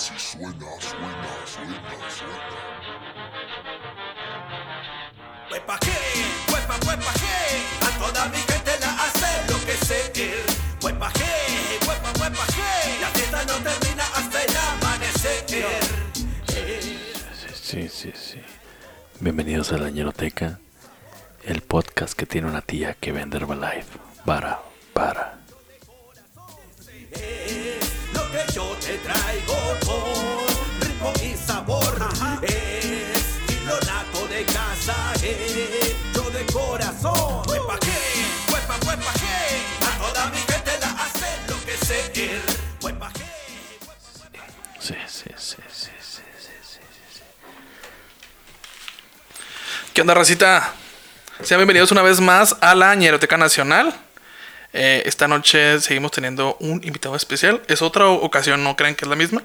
así suena, suena, suena, suena. Huepa que, huepa, huepa que, a toda mi gente la hace lo que sé. Huepa que, huepa, huepa que, la fiesta no termina hasta el amanecer. Sí, sí, sí. Bienvenidos a la Ñeroteca, el podcast que tiene una tía que vende Herbalife. Para, para. ¿Qué onda, racita? Sean bienvenidos una vez más a la Ñeroteca Nacional. Eh, esta noche seguimos teniendo un invitado especial. Es otra ocasión, no crean que es la misma.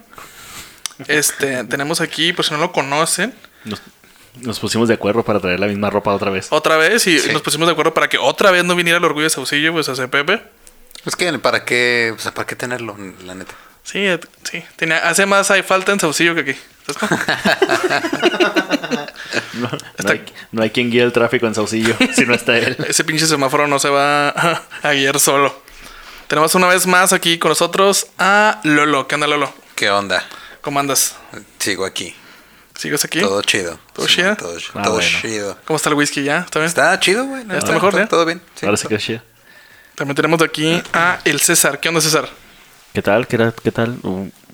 Este, tenemos aquí, por si no lo conocen, Nos, nos pusimos de acuerdo para traer la misma ropa otra vez. otra vez y nos pusimos de acuerdo para que otra vez no viniera el orgullo de Saucillo, pues hace Pepe. Es que, ¿para qué, o sea, ¿para qué tenerlo, la neta? Sí, eh, sí. Tenía, hace más hay falta en Saucillo que aquí. No, no hay, no hay quien guíe el tráfico en Saucillo si no está él. Ese pinche semáforo no se va a, guiar solo. Tenemos una vez más aquí con nosotros a Lolo. ¿Qué onda, Lolo? ¿Qué onda? ¿Cómo andas? Sigo aquí. ¿Sigues aquí? Todo chido. ¿Todo Sí, chido? Todo, Ah, todo bueno. chido. ¿Cómo está el whisky ya? ¿Está bien? Está chido, güey. Está mejor, todo. Todo bien. Sí, Ahora sí que sí. También tenemos de aquí a el César. ¿Qué onda, César? ¿Qué tal? ¿Qué tal? ¿Qué tal?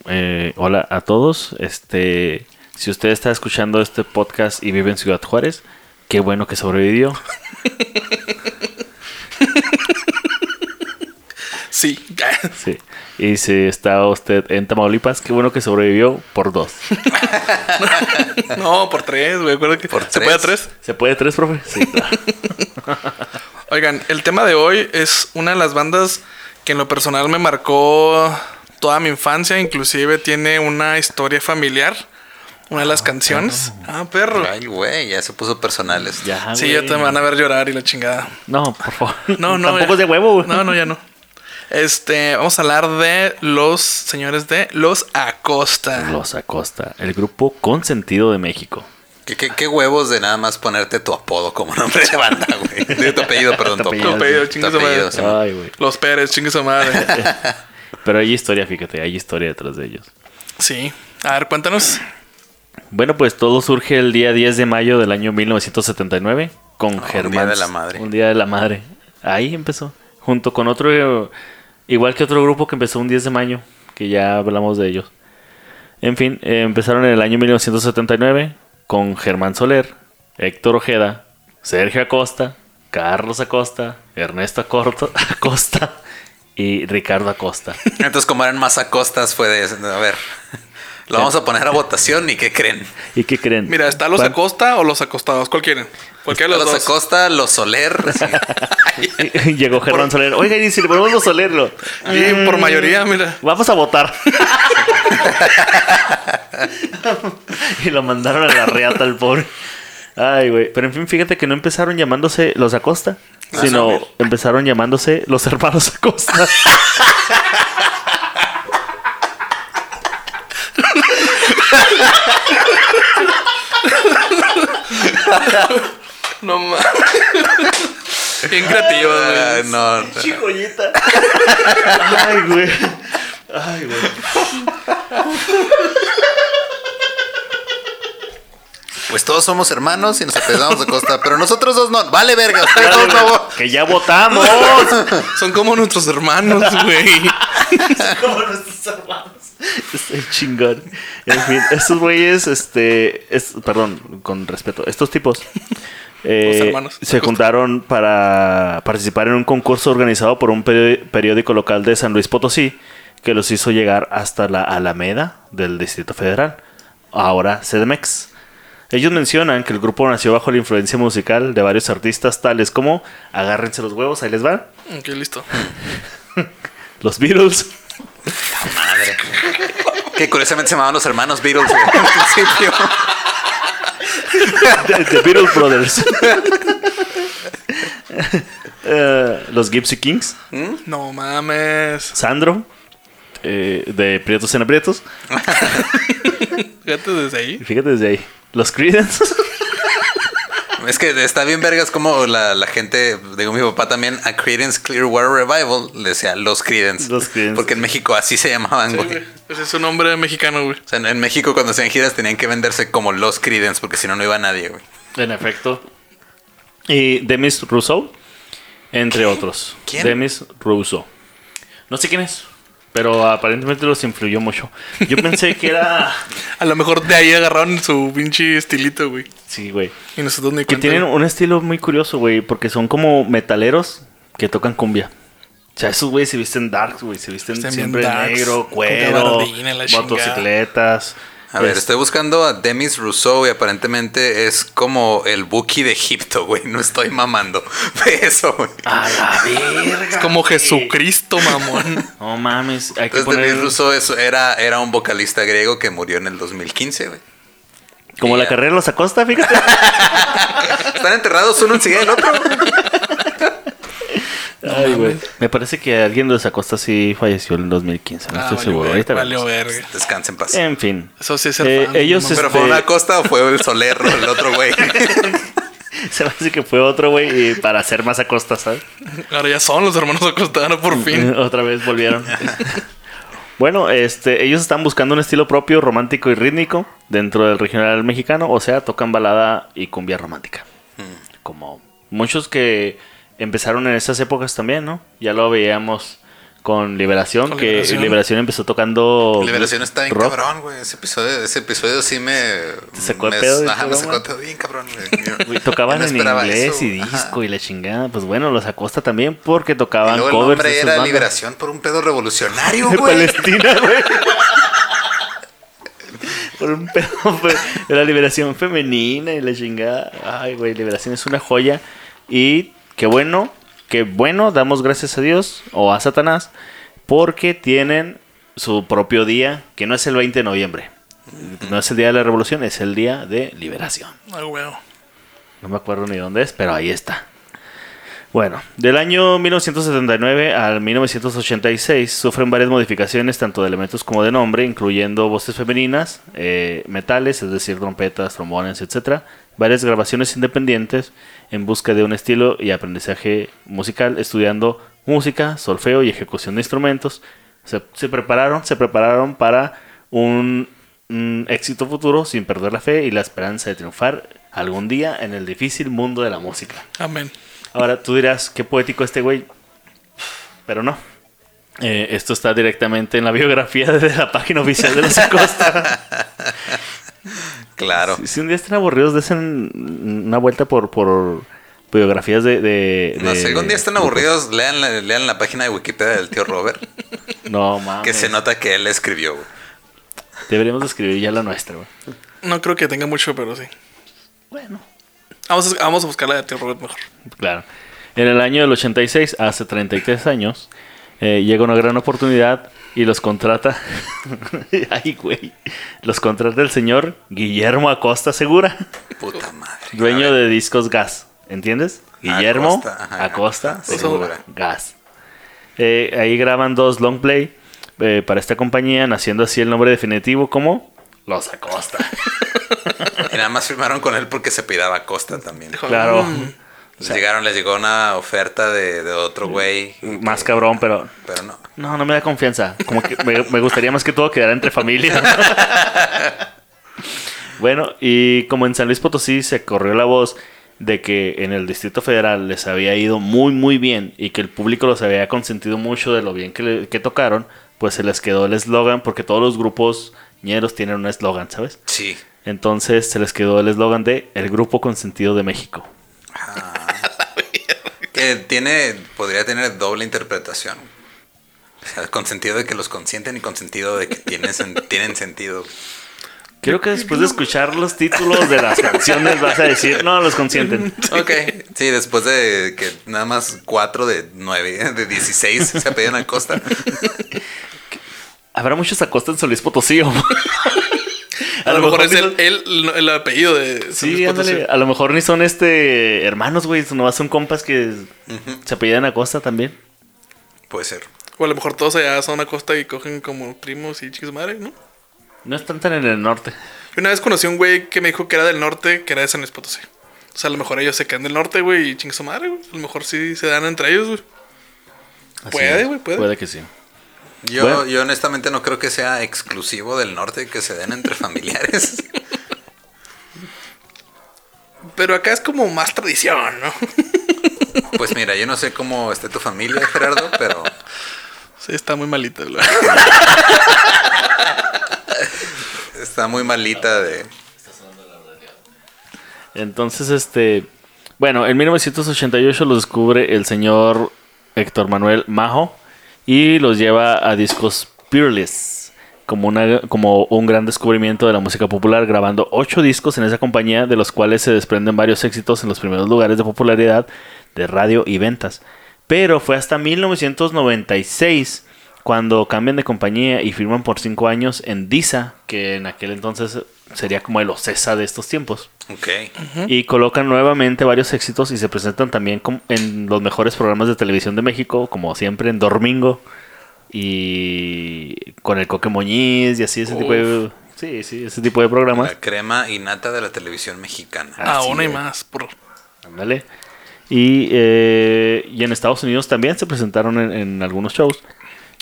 Eh, hola a todos. Este, si usted está escuchando este podcast y vive en Ciudad Juárez, qué bueno que sobrevivió. Sí. Sí. Y si está usted en Tamaulipas, qué bueno que sobrevivió por dos. no, por tres, güey. Que Por ¿Se puede tres. tres? ¿Se puede tres, profe? Sí. claro. Oigan, el tema de hoy es una de las bandas que en lo personal me marcó toda mi infancia. Inclusive tiene una historia familiar. Una de las canciones. Ah, perro. Ay, güey, ya se puso personales. Ya, Sí, güey. ya te van a ver llorar y la chingada. No, por favor. No, no. Tampoco ya. es de huevo, güey. No, no, ya no. Este, vamos a hablar de los señores de Los Acosta. Los Acosta, el grupo consentido de México. ¿Qué, qué, qué huevos de nada más ponerte tu apodo como nombre de banda, güey. Digo, tu apellido, perdón. Tu Tu apellido, Tu apellido, chingue su apellido, madre. sí, man. Ay, güey. Los Pérez, chingue su madre. Pero hay historia, fíjate, hay historia detrás de ellos. Sí. A ver, cuéntanos. Bueno, pues todo surge el día 10 de mayo del año 1979 con Ah, un Germán. día de la madre. Un día de la madre. Ahí empezó. Junto con otro, igual que otro grupo que empezó un 10 de mayo, que ya hablamos de ellos. En fin, eh, empezaron en el año 1979 con Germán Soler, Héctor Ojeda, Sergio Acosta, Carlos Acosta, Ernesto Acorto- Acosta y Ricardo Acosta. Entonces, como eran más acostas, fue de. A ver, lo vamos a poner a votación y ¿qué creen? ¿Y qué creen? Mira, ¿está los Pan- Acosta o los acostados? ¿Cuál quieren? Cualquiera de los, Los dos. Acosta, los Soler. sí. Llegó Germán Soler. Oiga, y si le ponemos los Soler, lo- Y por mayoría, mira. Vamos a votar. y lo mandaron a la reata al pobre. Ay, güey. Pero en fin, fíjate que no empezaron llamándose los Acosta, sino empezaron llamándose los hermanos Acosta. No mames. Bien creativos, Ah, güey. no, no. Chicollita. Ay, güey. Ay, güey. Pues todos somos hermanos y nos apellidamos Acosta, pero nosotros dos no. Vale, verga, ustedes dos no. Que ya votamos. Son como nuestros hermanos, güey. como nuestros hermanos. Estoy chingón. En fin, estos güeyes, este, es, perdón, con respeto, estos tipos eh, Los hermanos. se juntaron para participar en un concurso organizado por un peri- periódico local de San Luis Potosí que los hizo llegar hasta la Alameda del Distrito Federal, ahora CDMX. Ellos mencionan que el grupo nació bajo la influencia musical de varios artistas tales como Agárrense los huevos, ahí les va, Ok, listo. los Beatles, Madre. Que curiosamente se llamaban los hermanos Beatles, güey, al principio. The, The Beatles Brothers. Eh, los Gypsy Kings, No mames. Sandro, eh, de Prietos en Aprietos. Fíjate desde ahí. Fíjate desde ahí. Los Creedence. Es que está bien vergas como la, la gente, digo mi papá también, a Creedence Clearwater Revival le decía los Creedence. Los Creedence. Porque en México así se llamaban, güey. Ese es un nombre mexicano, güey. O sea, en- en México cuando hacían giras tenían que venderse como los Creedence porque si no, no iba nadie, güey. en efecto. Y Demis Rousseau, entre otros. ¿Quién? Demis Rousseau. No sé quién es, pero aparentemente los influyó mucho. Yo pensé que era... A lo mejor de ahí agarraron su pinche estilito, güey. Sí, güey. Y nosotros ni Que cuenta. tienen un estilo muy curioso, güey, porque son como metaleros que tocan cumbia. O sea, esos güeyes se visten darks, güey, se visten Están siempre darks, negro, con cuero, gabardina, la chingada. motocicletas. A ver, Es- estoy buscando a Demis Rousseau y aparentemente es como el Buki de Egipto, güey. No estoy mamando. Ve eso, güey. A la verga. Es como Jesucristo, mamón. No mames, hay que Entonces, poner Demis Rousseau es- era, era un vocalista griego que murió en el 2015, güey. como la Ya. carrera de los Acosta, fíjate. Están enterrados uno enseguida del otro. Ay, güey. Me parece que alguien de los Acosta sí falleció en el 2015, no Ah, estoy valió seguro. ver- Ahorita verga. Descansen en paz. En fin. Eso sí es el Eh, fan, ellos. ¿Pero este- fue una costa o fue el Solerro, el otro güey? Se me hace que fue otro, güey, y para hacer más Acosta, ¿sabes? Ahora ya son los hermanos Acostanos por fin. Otra vez volvieron. bueno, este, ellos están buscando un estilo propio, romántico y rítmico dentro del regional mexicano, o sea, tocan balada y cumbia romántica. Como muchos que empezaron en esas épocas también, ¿no? Ya lo veíamos con Liberación, Con que Liberación. Liberación, empezó tocando Liberación está bien rock. cabrón, güey. Ese episodio, ese episodio sí me. sacó de me- pedo del Ajá, me sacó de pedo bien cabrón, güey. Tocaban no en inglés eso, y ajá. disco y la chingada. Pues bueno, los Acosta también porque tocaban Y luego el covers de nombre era bandas. Liberación por un pedo revolucionario, de güey. Palestina, güey. Por un pedo de la liberación femenina y la chingada. Ay, güey, liberación es una joya. Y qué bueno, qué bueno, damos gracias a Dios o a Satanás, porque tienen su propio día, que no es el 20 de noviembre. No es el día de la revolución, es el día de liberación. Ah, güey. No me acuerdo ni dónde es, pero ahí está. Bueno, del año 1979 al 1986 sufren varias modificaciones tanto de elementos como de nombre, incluyendo voces femeninas, eh, metales, es decir, trompetas, trombones, etc. Varias grabaciones independientes en busca de un estilo y aprendizaje musical, estudiando música, solfeo y ejecución de instrumentos. Se, se prepararon, se prepararon para un, un éxito futuro sin perder la fe y la esperanza de triunfar algún día en el difícil mundo de la música. Amén. Ahora tú dirás, qué poético este güey. Pero no. Eh, esto está directamente en la biografía de la página oficial de los Acosta. Claro. si, si un día están aburridos, desen una vuelta por, por biografías de, de, No sé, algún día están grupos. aburridos, lean la, lean la página de Wikipedia del tío Robert, No, mames. que se nota que él escribió, güey. Deberíamos de escribir ya la nuestra, güey. No creo que tenga mucho, pero sí. Bueno. Vamos a, vamos a buscar la de Tío Robert mejor. Claro. En el año del 86, hace 33 años, eh, llega una gran oportunidad y los contrata. Ay, güey. Los contrata el señor Guillermo Acosta Segura, Puta madre. dueño de Discos Gas. ¿Entiendes? Guillermo Acosta, ajá. Acosta Segura. Gas. Eh, ahí graban dos long play eh, para esta compañía, naciendo así el nombre definitivo como Los Acosta. Y nada más firmaron con él porque se pidaba Costa también. claro. Les llegaron, les llegó una oferta de, de otro güey. Más que- cabrón, pero Pero no. No, no me da confianza. Como que me, me gustaría más que todo quedar entre familia. bueno, y como en San Luis Potosí se corrió la voz de que en el Distrito Federal les había ido muy, muy bien y que el público los había consentido mucho de lo bien que, le- que tocaron, pues se les quedó el eslogan, porque todos los grupos ñeros tienen un eslogan, ¿sabes? Sí. Entonces se les quedó el eslogan de El Grupo Consentido de México. Que tiene, podría tener doble interpretación. O sea, con sentido de que los consienten y con sentido de que tienen, tienen sentido. Creo que después de escuchar los títulos de las canciones vas a decir, no, los consienten. Ok. Sí, después de que nada más 4 de 9, de 16 se apellidan a Costa. Habrá muchos Acosta en Luis Potosí. A, lo mejor es el, el, el apellido de Sí, ándale. A lo mejor ni son este hermanos, güey. No son compas que se apellidan Acosta también. Puede ser. O a lo mejor todos allá son a costa y cogen como primos y chicos madre, ¿no? No están tan en el norte. Una vez conocí a un güey que me dijo que era del norte, que era de San Luis Potosí. O sea, a lo mejor ellos se quedan del norte, güey, y chingue su madre, güey. A lo mejor sí se dan entre ellos, güey. Puede, güey, puede. Puede que sí. Yo, Bueno. yo honestamente no creo que sea exclusivo del norte que se den entre familiares. Pero acá es como más tradición, ¿no? Pues mira, yo no sé cómo esté tu familia, Gerardo, pero sí, está muy malita, está muy malita de... Entonces, este. Bueno, en 1988 los descubre el señor Héctor Manuel Majo y los lleva a discos Peerless como, una, como un gran descubrimiento de la música popular, grabando ocho discos en esa compañía, de los cuales se desprenden varios éxitos en los primeros lugares de popularidad de radio y ventas. Pero fue hasta 1996 cuando cambian de compañía y firman por cinco años en Disa, que en aquel entonces sería como el Ocesa de estos tiempos. Ok. Y colocan nuevamente varios éxitos y se presentan también en los mejores programas de televisión de México, como siempre en Dormingo y con el Coque Moñiz y así ese tipo de sí, sí, ese tipo de programas. La crema innata de la televisión mexicana. Ah, Aún hay es. más, por... Ándale. Y, eh, y en Estados Unidos también se presentaron en, en algunos shows,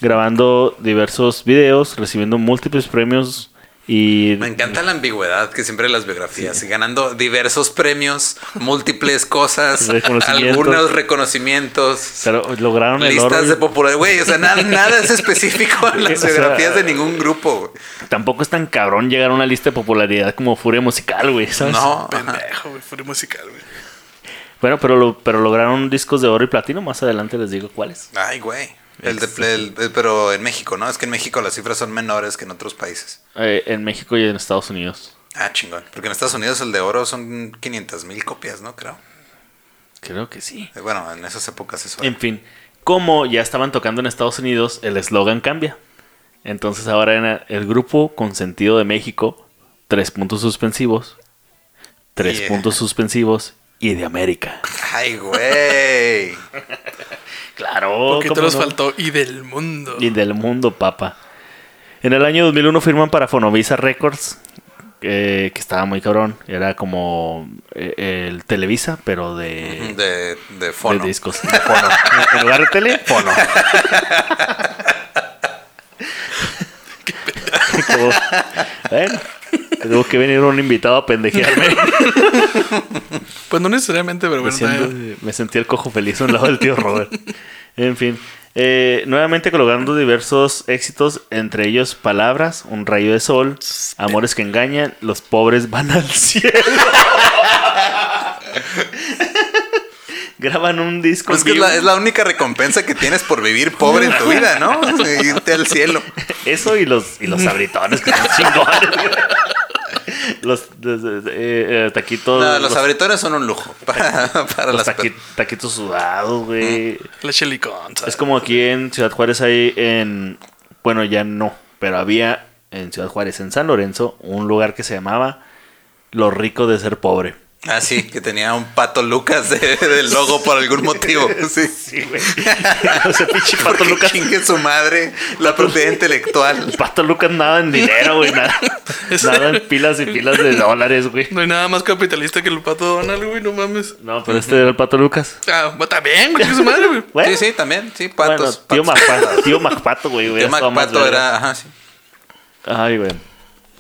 grabando diversos videos, recibiendo múltiples premios y Me encanta la ambigüedad que siempre las biografías, y ganando diversos premios, múltiples cosas, Reconocimientos. algunos reconocimientos, pero lograron el listas oro. de popularidad. Güey, o sea, nada, nada es específico en las O sea, biografías de ningún grupo. Tampoco es tan cabrón llegar a una lista de popularidad como Furia Musical, güey, ¿sabes? No. Pendejo, güey. Fuera musical, güey. Bueno, pero, lo- pero lograron discos de oro y platino. Más adelante les digo cuáles. Ay, güey. El de- el- el- pero en México, ¿no? Es que en México las cifras son menores que en otros países. Eh, en México y en Estados Unidos. Ah, chingón. Porque en Estados Unidos el de oro son 500 mil copias, ¿no? Creo. Creo que sí. Eh, Bueno, en esas épocas eso. En fin, como ya estaban tocando en Estados Unidos, el eslogan cambia. Entonces ahora era el grupo con sentido de México, tres puntos suspensivos, tres Yeah. puntos suspensivos y de América. Ay, güey. Claro. Porque te ¿cómo nos no? faltó. Y del mundo. Y del mundo, papa. En el año 2001 firman para Fonovisa Records, eh, que estaba muy cabrón. Era como eh, el Televisa, pero de, De, de de fono. discos. De fono. en lugar de tele, fono. Como, bueno, tuvo que venir un invitado a pendejearme. Pues no necesariamente, pero Me, bueno. siento- me sentí el cojo feliz a un lado del tío Robert. En fin. eh, nuevamente colocando diversos éxitos, entre ellos Palabras, Un rayo de sol, Amores que engañan, Los pobres van al cielo. Graban un disco. Pues en que es la, es la única recompensa que tienes por vivir pobre en tu vida, ¿no? Irte al cielo. Eso y los, y los sabritones que son chingones. los los, eh, eh, taquitos. No, los abritones son un lujo para, para los las taqui- taquitos sudados, güey. La Shelly Conza. Es como aquí en Ciudad Juárez hay en... Bueno, ya no, pero había en Ciudad Juárez, en San Lorenzo, un lugar que se llamaba Lo rico de ser pobre. Ah, sí, que tenía un pato Lucas de- del logo por algún motivo. Sí. Sí, güey. o sea, pinche Pato Lucas. chingue su madre la propiedad intelectual. Pato Lucas nada en dinero, güey. Nada, nada en pilas y pilas de dólares, güey. No hay nada más capitalista que el pato Donald, güey. No mames. No, pero este era el Pato Lucas. Ah, bueno, también, güey. chingue su madre, güey. Bueno, Sí, sí, también. Sí, bueno, patos. tío, patos. Macpato, tío Macpato, güey. Tío estado más Macpato era. Ajá, sí. Ay, güey.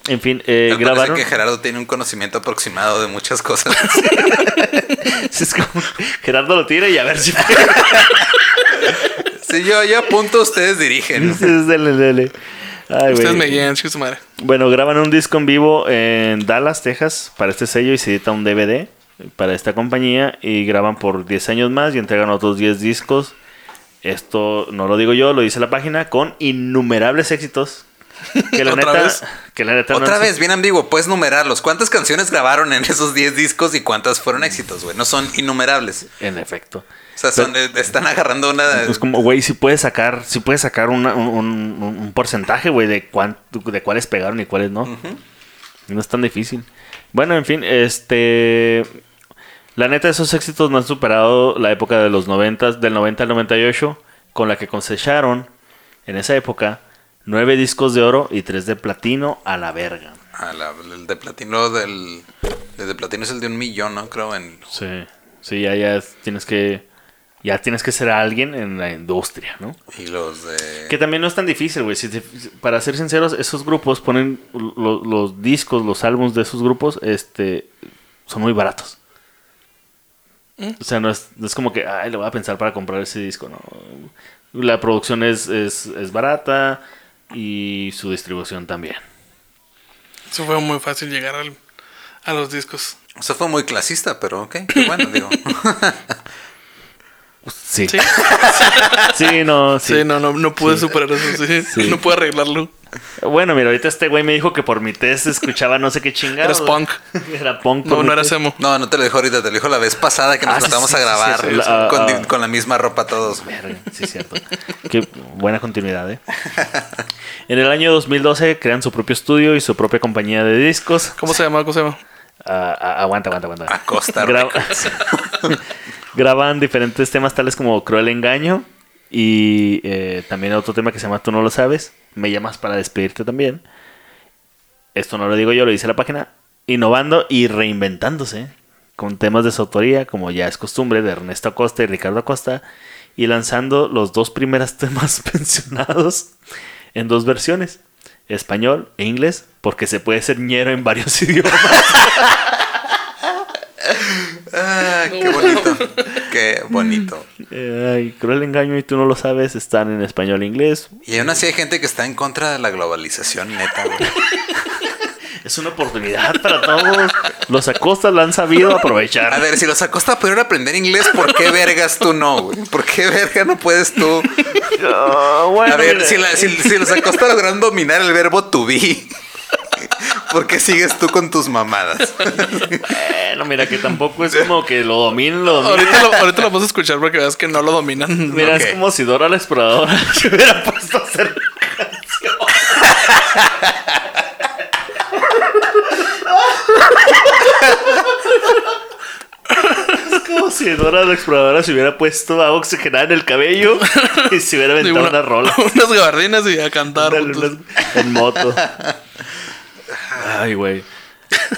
En fin, eh, Me grabaron... que Gerardo tiene un conocimiento aproximado de muchas cosas. Es como Gerardo lo tira y a ver si... Sí, yo, yo apunto, ustedes dirigen. Dele, dele. Ay, Ustedes me guían, su madre. Bueno, graban un disco en vivo en Dallas, Texas, para este sello y se edita un DVD para esta compañía y graban por 10 años más y entregan otros 10 discos. Esto no lo digo yo, lo dice la página, con innumerables éxitos. Que la ¿Otra neta, vez? que la neta no Otra vez, bien ambiguo, puedes numerarlos. ¿Cuántas canciones grabaron en esos 10 discos y cuántas fueron éxitos, güey? No son innumerables. En efecto. O sea, son, eh, están agarrando una... Es como, güey, si puedes sacar, si puedes sacar una- un, un- un porcentaje, güey, de cuánto, de cuáles pegaron y cuáles no. No es tan difícil. Bueno, en fin, este. La neta, esos éxitos no han superado la época de los 90, del 90 al 98, con la que cosecharon en esa época, nueve discos de oro y tres de platino a la verga. Ah, la- el de platino del. El de platino es el de un millón, ¿no? Creo en. Sí, sí, ya, ya tienes que, ya tienes que ser alguien en la industria, ¿no? Y los de. Que también no es tan difícil, güey. Si para ser sinceros, esos grupos ponen lo- los discos, los álbumes de esos grupos, este, son muy baratos. O sea, no es, no es como que, ay, le voy a pensar para comprar ese disco, no. La producción es, es, es barata y su distribución también. Eso fue muy fácil llegar al- a los discos. Eso fue muy clasista, pero ok. qué bueno, digo. Sí. Sí, Sí, no, sí. sí, no, no, no pude superar eso. Sí. Sí. No pude arreglarlo. Bueno, mira, ahorita este güey me dijo que por mi test escuchaba no sé qué chingada. Eres punk. Era punk. No, no eras emo. No, no te lo dijo ahorita, te lo dijo la vez pasada que nos Ah, sí, tratamos sí, a grabar sí, sí. La- con, ah, con la misma ropa todos. Sí, es cierto. Qué buena continuidad, ¿eh? En el año 2012 crean su propio estudio y su propia compañía de discos. ¿Cómo se llama? ¿Cómo se llama? Ah, ah, aguanta, aguanta, aguanta. Acosta Gra- Records. Graban diferentes temas tales como Cruel Engaño y eh, también otro tema que se llama Tú no lo sabes. Me llamas para despedirte también. Esto no lo digo yo, lo dice la página. Innovando y reinventándose con temas de su autoría, como ya es costumbre, de Ernesto Acosta y Ricardo Acosta, y lanzando los dos primeros temas mencionados en dos versiones, español e inglés, porque se puede ser ñero en varios idiomas. Ah, qué bonito. Qué bonito. Ay, Cruel Engaño y tú no lo sabes, están en español e inglés. Y aún así hay gente que está en contra de la globalización, neta, güey. Es una oportunidad para todos. Los Acosta la han sabido aprovechar. A ver, si los Acosta pudieron aprender inglés, ¿por qué vergas tú no, güey? ¿Por qué verga no puedes tú? Ah, bueno, A ver, mira. si, la- si- si los Acosta lograron dominar el verbo to be, ¿por qué sigues tú con tus mamadas? Bueno, mira que tampoco es como que lo dominen, lo dominen. Ahorita lo, ahorita lo vamos a escuchar para que veas que no lo dominan. Mira, es como si Dora la exploradora se hubiera puesto a hacer Es como si Dora la exploradora se hubiera puesto a oxigenar en el cabello y se hubiera aventado una rola. Unas gabardinas y a cantar. Dale, juntos. unas- en moto. Ay, güey.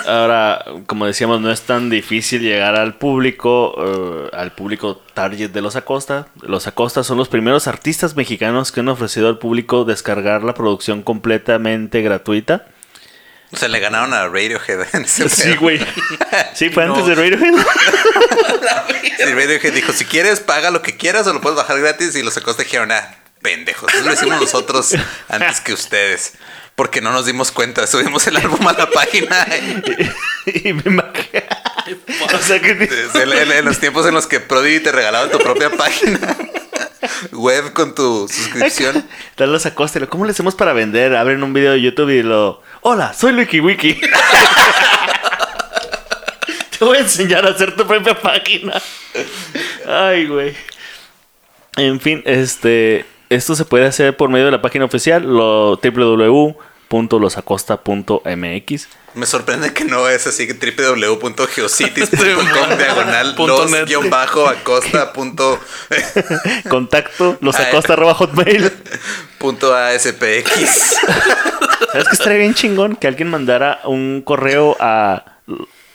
Ahora, como decíamos, no es tan difícil llegar al público, eh, al público target de los Acosta. Los Acosta son los primeros artistas mexicanos que han ofrecido al público descargar la producción completamente gratuita. O sea, le ganaron a Radiohead en ese Sí, güey. Sí, fue No. antes de Radiohead. Sí, Radiohead dijo, si quieres, paga lo que quieras o lo puedes bajar gratis. Y los Acosta dijeron, ah, pendejos. Eso lo hicimos nosotros antes que ustedes. Porque no nos dimos cuenta. Subimos el álbum a la página. y me imagino. O sea que En, los tiempos en los que Prodigy te regalaba tu propia página web con tu suscripción. Tal los Acosta. ¿Cómo le hacemos para vender? Abren un video de YouTube y lo. Hola, soy Wiki Wiki. Te voy a enseñar a hacer tu propia página. Ay, güey. En fin, este. Esto se puede hacer por medio de la página oficial, lo www.losacosta.mx. Me sorprende que no es así que www.geocities.com diagonal Punto los bajo acosta punto, Contacto losacosta.hotmail. punto aspx. ¿Sabes qué estaría bien chingón? Que alguien mandara un correo a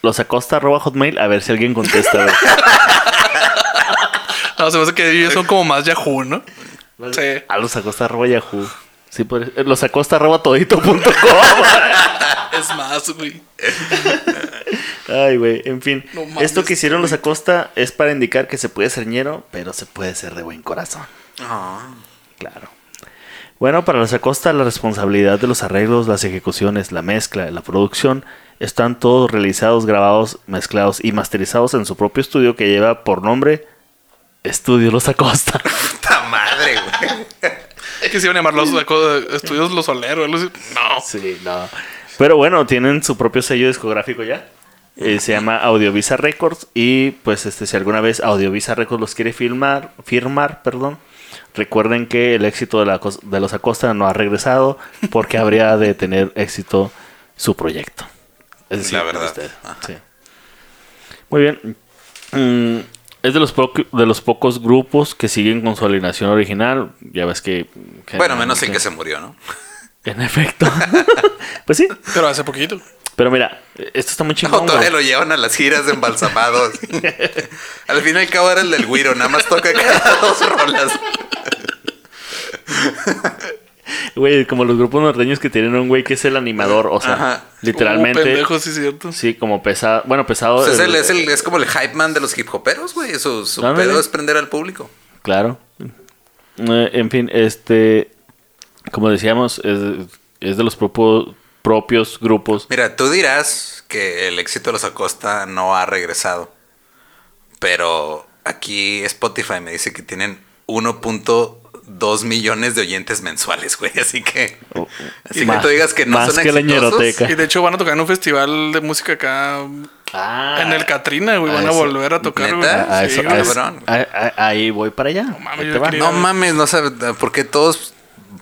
losacosta.hotmail a ver si alguien contesta. No, se me hace que ellos son como más Yahoo, ¿no? Sí. A losacosta.yahoo. Sí, podría- eh, losacosta.todito.com. Es más, güey. Ay, güey. En fin. No Esto que hicieron los Acosta es para indicar que se puede ser ñero, pero se puede ser de buen corazón. Ah, Claro. Bueno, para los Acosta la responsabilidad de los arreglos, las ejecuciones, la mezcla, la producción, están todos realizados, grabados, mezclados y masterizados en su propio estudio que lleva por nombre Estudio Los Acosta. puta madre, güey. Que se iban a llamar los co- estudios Los así. No. Sí, no. Pero bueno, tienen su propio sello discográfico ya. Eh, se llama Audiovisa Records y pues este si alguna vez Audiovisa Records los quiere filmar, firmar, perdón, recuerden que el éxito de, la, de los Acosta no ha regresado porque habría de tener éxito su proyecto. Es decir, La verdad. Sí. Muy bien. Mm, Es de los, po- de los pocos grupos que siguen con su alineación original. Ya ves que... Bueno, menos el que se murió, ¿no? En efecto. pues sí. Pero hace poquito. Pero mira, esto está muy chingón. todavía güey. lo llevan a las giras de embalsamados. al fin y al cabo era el del Guiro, nada más toca cada dos rolas. Güey, como los grupos norteños que tienen un güey que es el animador. O sea, Ajá. literalmente... Uh, pendejo, sí, es cierto. Sí, como pesado. Bueno, pesado. Es, el- el- es, el- es como el hype man de los hip hoperos, güey. Su, su Ándale. pedo es prender al público. Claro. Eh, en fin, este. Como decíamos, es, es de los propo- propios grupos. Mira, tú dirás que el éxito de los Acosta no ha regresado. Pero aquí Spotify me dice que tienen 1.2 millones de oyentes mensuales, güey. Así que. Así Más- que tú digas que no más son que la exitosos. ñeroteca. Y de hecho van a tocar en un festival de música acá Ah, en el Catrina, güey. ah, Van a eso. volver a tocar, güey. ¿Neta? a Sí, eso- güey. a eso- cabrón. a- a- ahí voy para allá. mames, Ahí yo quería- No mames, no sabes por qué todos.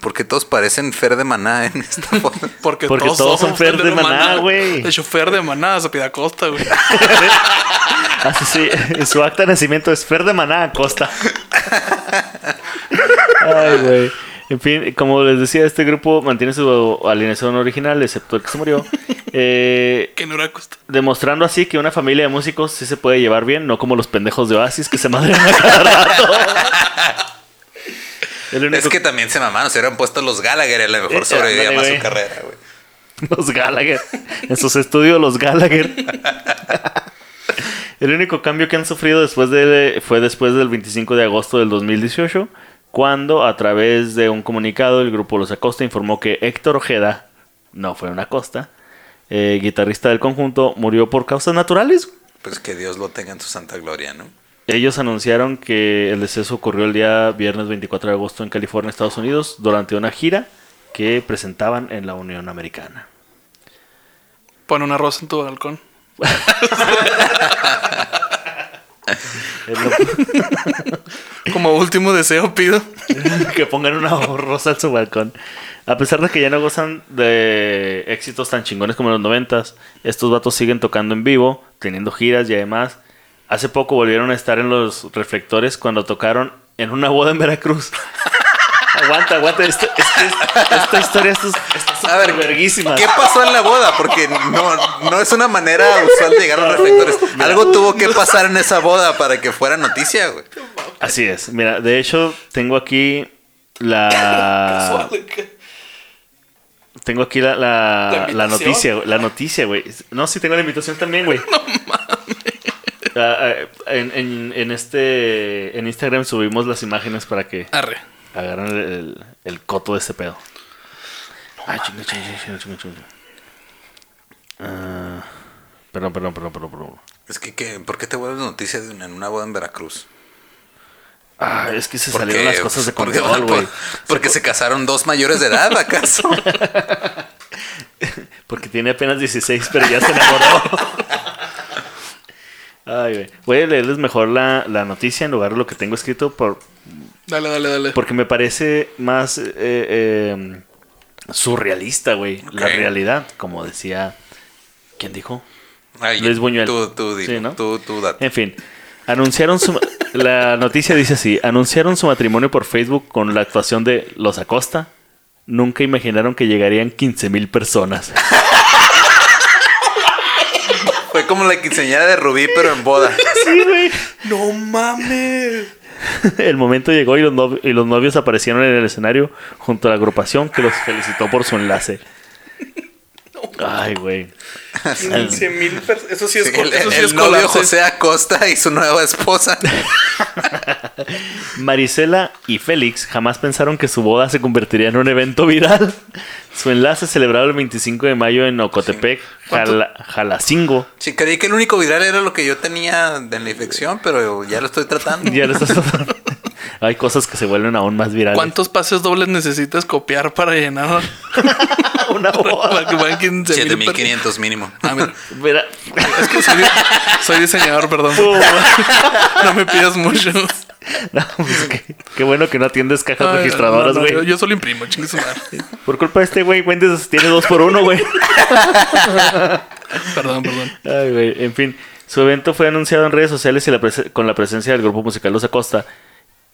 Porque todos parecen Fer de Maná en esta foto. Porque, Porque todos, todos son somos Fer de Maná, güey. De hecho, Fer de Maná, Zapida Costa, güey. Así sí, su acta de nacimiento es Fer de Maná Acosta. Ay, güey. En fin, como les decía, este grupo mantiene su alineación original, excepto el que se murió. Eh, que no era demostrando así que una familia de músicos sí se puede llevar bien, no como los pendejos de Oasis que se madrean a cada rato. Único- Es que también se mamaron, se hubieran puesto los Gallagher y a lo mejor Eh, sobreviviría ándale, más su carrera, güey. Los Gallagher. En sus estudios, los Gallagher. El único cambio que han sufrido después de, fue después del 25 de agosto del 2018, cuando a través de un comunicado el grupo Los Acosta informó que Héctor Ojeda, no fue una Acosta, eh, guitarrista del conjunto, murió por causas naturales. Pues que Dios lo tenga en su santa gloria, ¿no? Ellos anunciaron que el deceso ocurrió el día viernes 24 de agosto en California, Estados Unidos, durante una gira que presentaban en la Unión Americana. Pon una rosa en tu balcón. Lo- Como último deseo pido. que pongan una rosa en su balcón. A pesar de que ya no gozan de éxitos tan chingones como en los noventas, estos vatos siguen tocando en vivo, teniendo giras y además, hace poco volvieron a estar en los reflectores cuando tocaron en una boda en Veracruz. aguanta, aguanta, esto- es que esta historia es- A ver, verguísima. ¿qué pasó en la boda? Porque no, no es una manera usual de llegar a los reflectores. Algo tuvo que pasar en esa boda para que fuera noticia, güey. Así es, mira, de hecho, tengo aquí la... Tengo aquí la, la, ¿La noticia, güey, la noticia, güey. No, sí tengo la invitación también, güey. Ah, ah, en, en, en este en Instagram subimos las imágenes para que Arre. agarren el, el- coto de ese pedo. Ah, chinga, chinga, chinga, chinga, chinga. Ah, perdón, perdón, perdón, perdón, perdón. Es que, ¿qué? ¿por qué te vuelves noticia de una- en una boda en Veracruz? Ah, es que se ¿Por salieron qué? las cosas de Porque- control, güey. Porque se casaron dos mayores de edad, ¿acaso? Porque tiene apenas 16, pero ya se enamoró. Ay, güey. Voy a leerles mejor la, la noticia en lugar de lo que tengo escrito por, Dale, dale, dale. porque me parece más eh, eh, surrealista, güey. La realidad, como decía... ¿Quién dijo? Ay, Luis Buñuel. Tú, tú, dilo, Sí, ¿no? tú, tú, date. En fin, anunciaron su... la noticia dice así. Anunciaron su matrimonio por Facebook con la actuación de Los Acosta. Nunca imaginaron que llegarían 15 mil personas. Fue como la quinceañera de Rubí, pero en boda. Sí, güey. No mames. El momento llegó y los, novi- y los novios aparecieron en el escenario junto a la agrupación que los felicitó por su enlace. Ay, güey. 15 mil personas. Eso sí es, Sí, el eso sí el es novio. José Acosta y su nueva esposa. Marisela y Félix jamás pensaron que su boda se convertiría en un evento viral. Su enlace celebrado el 25 de mayo en Ocotepec, Jala- Jalacingo. Sí, creí que el único viral era lo que yo tenía de la infección, pero ya lo estoy tratando. Ya lo estás Hay cosas que se vuelven aún más virales. ¿Cuántos pases dobles necesitas copiar para llenar? Una boda. para que vayan 15 mil 7500 mínimo. Ah, mira. Mira. Es que soy, soy diseñador, perdón. No me pidas mucho. No, pues qué, qué bueno que no atiendes cajas Ay, registradoras, no, no, güey. yo, yo solo imprimo, chingue su madre. Por culpa de este güey, Wendy's tiene dos por uno, güey. Perdón, perdón. Ay, güey. En fin, Su evento fue anunciado en redes sociales y la con la presencia del grupo musical Los Acosta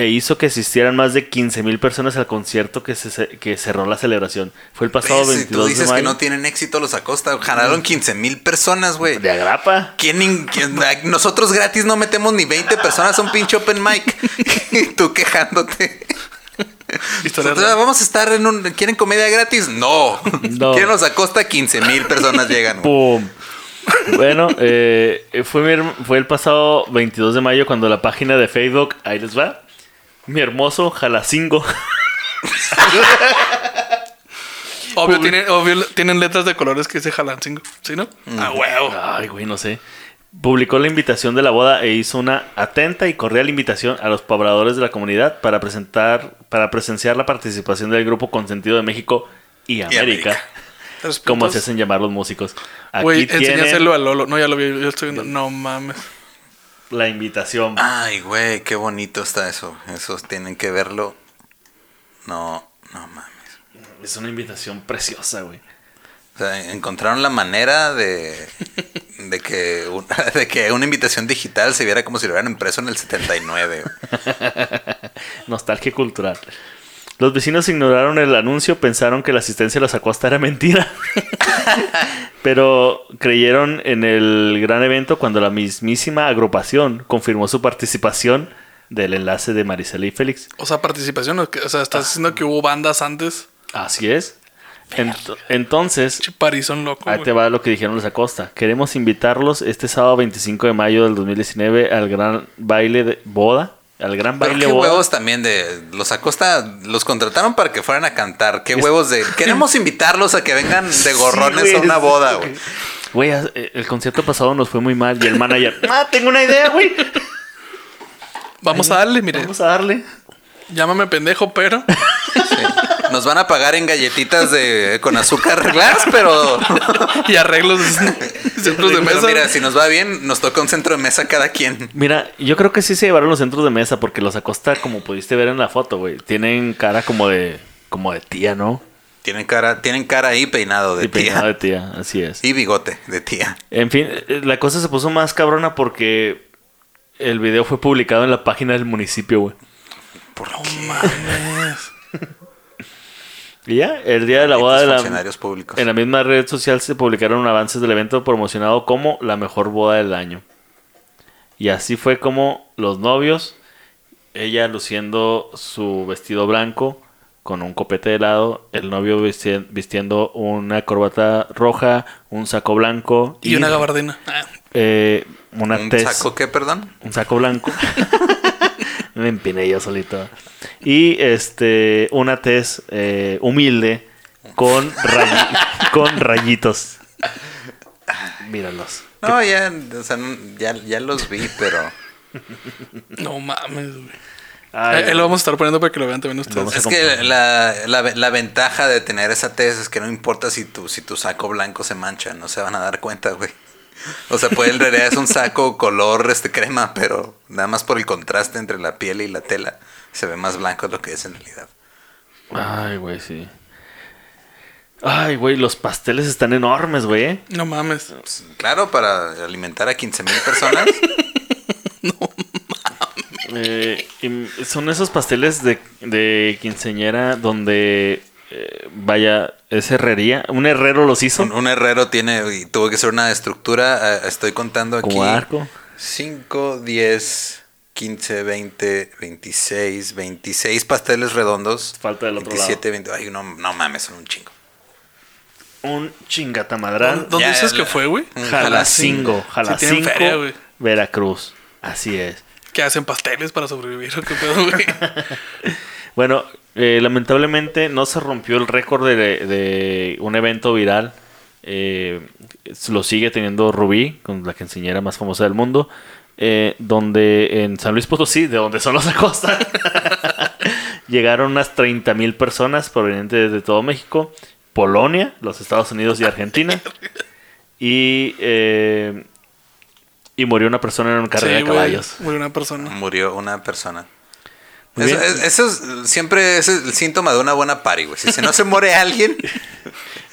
e hizo que asistieran más de 15.000 personas al concierto que, se, que cerró la celebración. Fue el pasado Ves, si 22 tú de dices mayo. que no tienen éxito los Acosta. Ganaron 15 mil personas, güey. De agrapa. ¿Quién, nosotros gratis no metemos ni 20 personas a un pinche open mic. y tú quejándote. Real. Vamos a estar en un. ¿Quieren comedia gratis? No. No. ¿Quieren los Acosta? 15 mil personas llegan. ¡Pum! Bueno, eh, fue, mi fue el pasado 22 de mayo cuando la página de Facebook, ahí les va, mi hermoso Jalacingo, Obvio, tienen, obvio, tienen letras de colores que dice Jalancingo. ¿Sí, no? Ah, huevo. ay güey, no sé, publicó la invitación de la boda e hizo una atenta y cordial invitación a los pobladores de la comunidad para presentar, para presenciar la participación del grupo Consentido de México y América, como se hacen llamar los músicos. Aquí Güey, tienen enséñaselo a Lolo. No, ya lo vi. Yo estoy viendo. No mames. La invitación. Ay, güey, qué bonito está eso. Esos tienen que verlo. No, no mames. Es una invitación preciosa, güey. O sea, encontraron la manera de, de, que una, de que una invitación digital se viera como si lo hubieran impreso en el 79. güey. Nostalgia cultural. Los vecinos ignoraron el anuncio, pensaron que la asistencia a los Acosta era mentira. Pero creyeron en el gran evento cuando la mismísima agrupación confirmó su participación del enlace de Maricela y Félix. O sea, participación. O sea, estás diciendo que hubo bandas antes. Así es. Ent- entonces, Parizón loco. ahí güey. te va lo que dijeron los Acosta. Queremos invitarlos este sábado 25 de mayo del 2019 al gran baile de boda. Al gran Pero baile qué boda. huevos también de los Acosta, los contrataron para que fueran a cantar. Qué huevos de queremos invitarlos a que vengan de gorrones Sí, a una boda, güey. Güey, eh, el concierto pasado nos fue muy mal y el manager, ah, tengo una idea, güey. Vamos a darle, mire. Vamos a darle. Llámame pendejo, pero. Nos van a pagar en galletitas de con azúcar glass, pero, y arreglos de centros de pero mesa. mira, si nos va bien, nos toca un centro de mesa cada quien. Mira, yo creo que sí se llevaron los centros de mesa porque los Acosta, como pudiste ver en la foto, güey, tienen cara como de como de tía, ¿no? Tienen cara, tienen cara ahí peinado de y peinado de tía. tía, así es. Y bigote de tía. En fin, eh, la cosa se puso más cabrona porque el video fue publicado en la página del municipio, güey. No mames. Y ya, el día de la boda de la, funcionarios públicos. En la misma red social se publicaron avances del evento promocionado como la mejor boda del año. Y así fue como los novios, ella luciendo su vestido blanco con un copete de helado, el novio visti- vistiendo una corbata roja, un saco blanco Y una gabardina. Ah, eh, una ¿Un tez- saco qué, perdón? un saco blanco. Me empiné yo solito. Y este, una tez eh, humilde con, con rayitos. Míralos. No, ya, o sea, ya, ya los vi, pero... No mames, güey. Ay, Eh, eh, lo vamos a estar poniendo para que lo vean también ustedes. Es que la, la, la ventaja de tener esa tez es que no importa si tu, si tu saco blanco se mancha, no se van a dar cuenta, güey. O sea, pues en realidad es un saco color este crema, pero nada más por el contraste entre la piel y la tela se ve más blanco de lo que es en realidad. Ay, güey, sí. Ay, güey, los pasteles están enormes, güey. ¿eh? No mames. Pues, claro, para alimentar a 15 mil personas. Eh, y son esos pasteles de, de quinceñera donde, eh, vaya, es herrería. Un herrero los hizo. Un, un herrero tiene y tuvo que ser una estructura. eh, Estoy contando aquí. Como arco. 5, 10, 15, 20, 26, 26 pasteles redondos. Falta del otro 27, 20. Ay, no, no mames, son un chingo. Un chingatamadrán. ¿Dónde Ya, dices la- que fue, güey? Jalacingo. Sí tienen feria, Jalacingo, güey. Veracruz. Así es. Que hacen pasteles para sobrevivir. ¿o ¿Qué pedo, güey? Bueno, eh, lamentablemente no se rompió el récord de, de un evento viral. Eh, lo sigue teniendo Rubí, con la quinceañera más famosa del mundo. eh, donde en San Luis Potosí, de donde son los Acosta, llegaron unas 30 mil personas provenientes de todo México, Polonia, los Estados Unidos y Argentina. Y, eh, y murió una persona en una carrera Sí, de caballos. Murió una persona. Murió una persona. Eso, es, eso es- siempre es el síntoma de una buena party, güey. Si se no se muere alguien,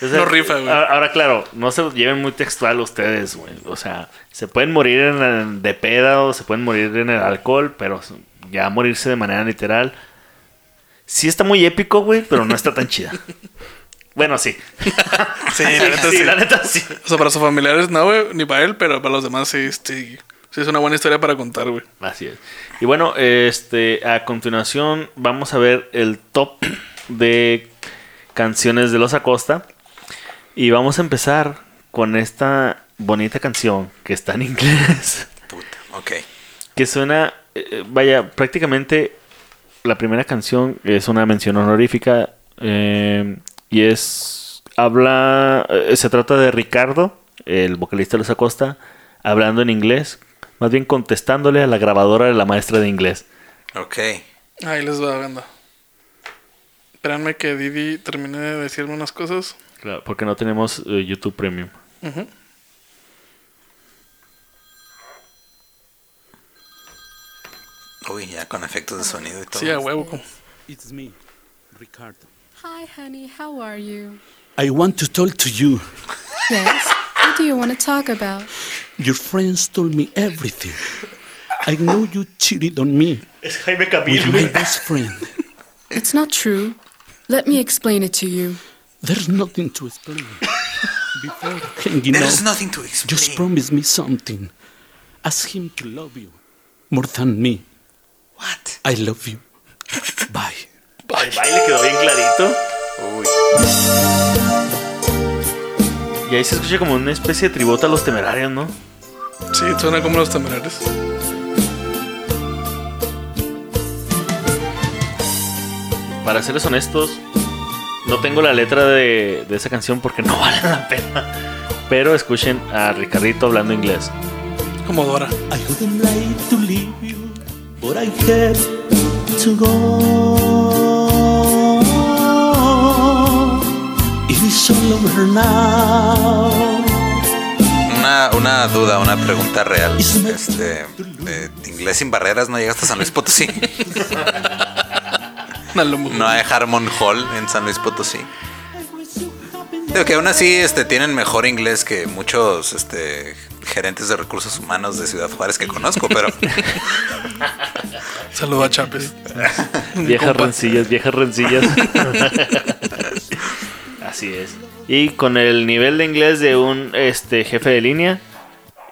O sea, No rifa, güey. a- Ahora, claro, no se lleven muy textual ustedes, güey. O sea, se pueden morir en el- de peda o se pueden morir en el alcohol, pero ya morirse de manera literal. Sí está muy épico, güey, pero no está tan chida. Bueno, sí. Sí, la neta sí. la neta sí. O sea, para sus familiares no, güey, ni para él, pero para los demás sí, sí, sí es una buena historia para contar, güey. Así es. Y bueno, este, a continuación vamos a ver el top de canciones de Los Acosta. Y vamos a empezar con esta bonita canción que está en inglés. Puta, ok. Que suena, eh, vaya, prácticamente la primera canción es una mención honorífica. eh, y es, habla, eh, se trata de Ricardo, el vocalista de Los Acosta, hablando en inglés. Más bien contestándole a la grabadora de la maestra de inglés. Ok. Ahí les va, banda. Espérenme que Didi termine de decirme unas cosas. Claro, porque no tenemos eh, YouTube Premium. Uy, ya con efectos de sonido y todo. Sí, a huevo. It's me, Ricardo. Hi, honey. How are you? I want to talk to you. Yes. What do you want to talk about? Your friends told me everything. I know you cheated on me Es Jaime with my best friend. It's not true. Let me explain it to you. There's nothing to explain. Before hanging There's out, nothing to explain. just promise me something. Ask him to love you more than me. What? I love you. Bye. El baile quedó bien clarito. Uy. Y ahí se escucha como una especie de tributo a los temerarios, ¿no? Sí, suena como los temerarios. Para serles honestos, no tengo la letra de, de esa canción porque no vale la pena. Pero escuchen a Ricardito hablando inglés. Como Dora. I wouldn't like to leave you, but I had to go. It is all over now. Una, una duda, una pregunta real. Este, eh, inglés sin barreras, ¿no llegaste a San Luis Potosí? No hay Harmon Hall en San Luis Potosí. Digo que aún así este, tienen mejor inglés que muchos este, gerentes de recursos humanos de Ciudad Juárez que conozco, pero Saludo a Chapes. Viejas rencillas, viejas rencillas. Así es. Y con el nivel de inglés de un este jefe de línea,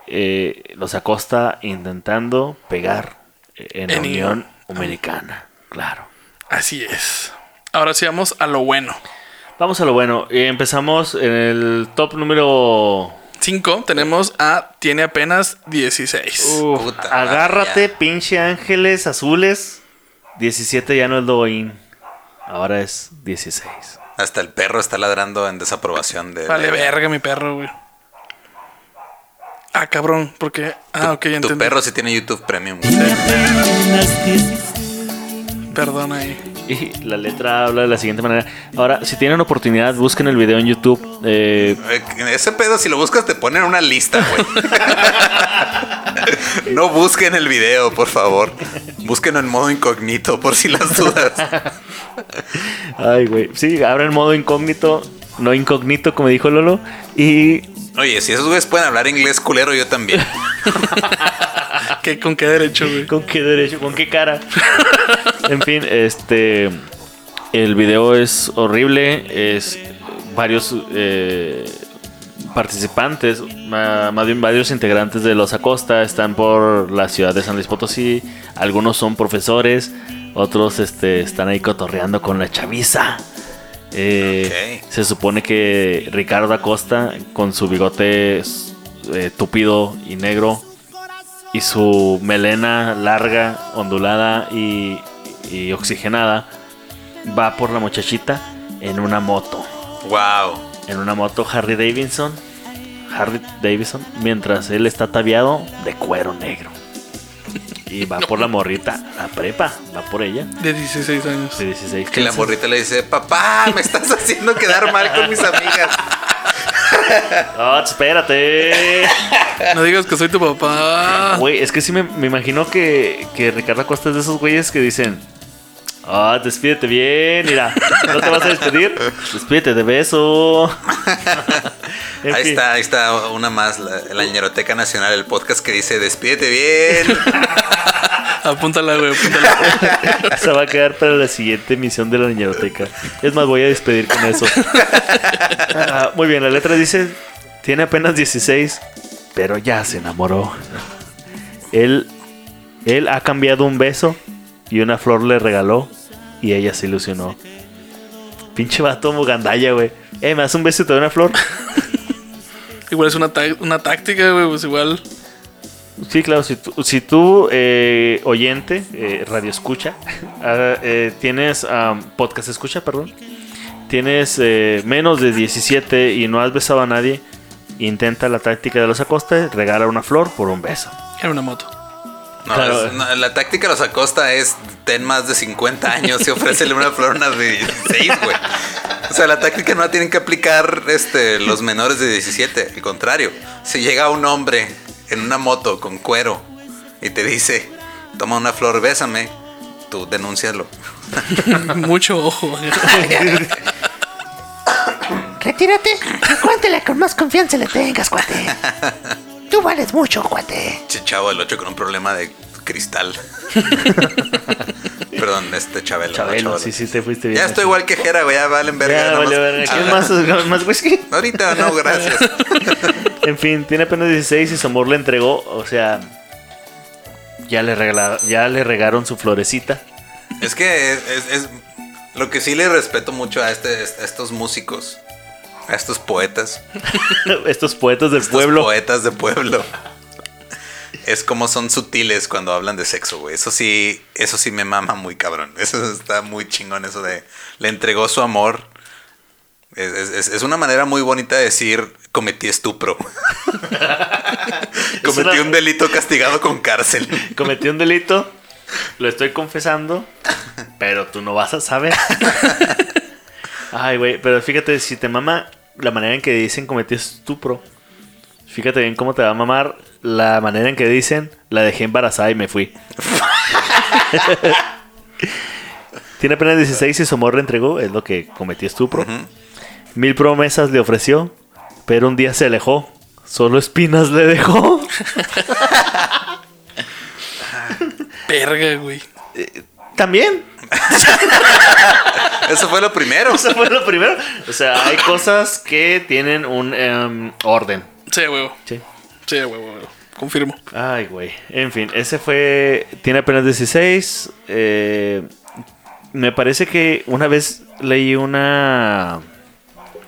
eh, los acosta intentando pegar en la Unión Americana. Claro. Así es. Ahora sí vamos a lo bueno. Vamos a lo bueno. Eh, empezamos en el top número. 5 tenemos a Tiene apenas 16. Uf, Puta madre, agárrate, pinche ángeles azules. 17 ya no es Doin. Ahora es 16. Hasta el perro está ladrando en desaprobación de. Vale, de- verga, mi perro, güey. Ah, cabrón, porque. Ah, ok, ya Tu perro sí tiene YouTube Premium. Perdón ahí. Y la letra habla de la siguiente manera. Ahora, si tienen oportunidad, busquen el video en YouTube. Eh, Eh, Ese pedo, si lo buscas, te ponen una lista, güey. no busquen el video, por favor. Búsquenlo en modo incógnito, por si las dudas. ay, güey. Sí, abren modo incógnito. No incógnito, como dijo Lolo. Y. Oye, si esos güeyes pueden hablar inglés culero, yo también. ¿Qué, ¿Con qué derecho, güey? ¿Con qué derecho? ¿Con qué cara? en fin, este. El video es horrible. Es varios eh, participantes, más bien varios integrantes de los Acosta, están por la ciudad de San Luis Potosí. Algunos son profesores, otros este, están ahí cotorreando con la chaviza. Eh. Se supone que Ricardo Acosta, con su bigote eh, túpido y negro, y su melena larga, ondulada y, y oxigenada va por la muchachita en una moto. Wow. En una moto Harry Davidson. Harry Davidson. Mientras él está ataviado de cuero negro. Y va por la morrita a prepa. Va por ella. De 16 años. De 16. Que la 15. morrita le dice, papá, me estás haciendo quedar mal con mis amigas. ¡Oh, espérate! No digas que soy tu papá. Güey, es que sí me, me imagino que, que Ricardo Acosta es de esos güeyes que dicen: Ah, despídete bien, mira. ¿No te vas a despedir? Despídete de beso. En Ahí fin. está, ahí está una más, la, la Ñeroteca Nacional, el podcast que dice despídete bien. Apúntala, güey, apúntala. Se va a quedar para la siguiente emisión de la niñeroteca. Es más, voy a despedir con eso. Ah, muy bien, la letra dice, tiene apenas 16, pero ya se enamoró. Él, él ha cambiado un beso y una flor le regaló y ella se ilusionó. Pinche vato mogandalla, güey. Eh, ¿me das un beso y te doy una flor? Igual es una, una táctica, güey, pues igual. Sí, claro, si tú, si tú, eh, oyente, eh, radio escucha, ah, eh, tienes podcast escucha, perdón, tienes eh, menos de 17 y no has besado a nadie, intenta la táctica de los Acosta, regala una flor por un beso. En una moto. No, Claro. es- no, la táctica de los Acosta es ten más de 50 años y ofrécele una flor a una de 16, güey. O sea, la táctica no la tienen que aplicar este, los menores de 17. Al contrario, si llega un hombre en una moto con cuero y te dice, toma una flor, bésame, tú denúncialo. Mucho ojo. güey. Retírate cuéntele con más confianza le tengas, cuate. Tú vales mucho, cuate. Che, chavo del 8 con un problema de cristal. Perdón, este Chabelo. no, Chabelo, Chabelo. sí, sí, te fuiste bien. Ya estoy igual que Jera, güey. Ya valen verga. Ya, vale, más. verga. ¿Quieres más, más whisky? Ahorita no, gracias. En fin, tiene apenas 16 y su amor le entregó, o sea, ya le, regala- ya le regaron su florecita. Es que es, es- es- lo que sí le respeto mucho a, este, a estos músicos, a estos poetas, Estos poetas del estos pueblo. poetas de pueblo, es como son sutiles cuando hablan de sexo, güey. Eso sí, eso sí me mama muy cabrón. Eso está muy chingón, eso de le entregó su amor. Es, es- es- es una manera muy bonita de decir cometí estupro. cometí una- un delito castigado con cárcel. Cometí un delito, lo estoy confesando, pero tú no vas a saber. Ay, güey, pero fíjate, si te mama la manera en que dicen cometí estupro, fíjate bien cómo te va a mamar la manera en que dicen la dejé embarazada y me fui. Tiene apenas 16 y su amor le entregó, es lo que cometí estupro. Mil promesas le ofreció, pero un día se alejó. Solo espinas le dejó. Verga, güey. También. Eso fue lo primero. Eso fue lo primero. O sea, hay cosas que tienen un em, orden. Sí, güey. Sí. Sí, güey, güey. Confirmo. Ay, güey. En fin, ese fue. Tiene apenas 16. eh, me parece que una vez leí una.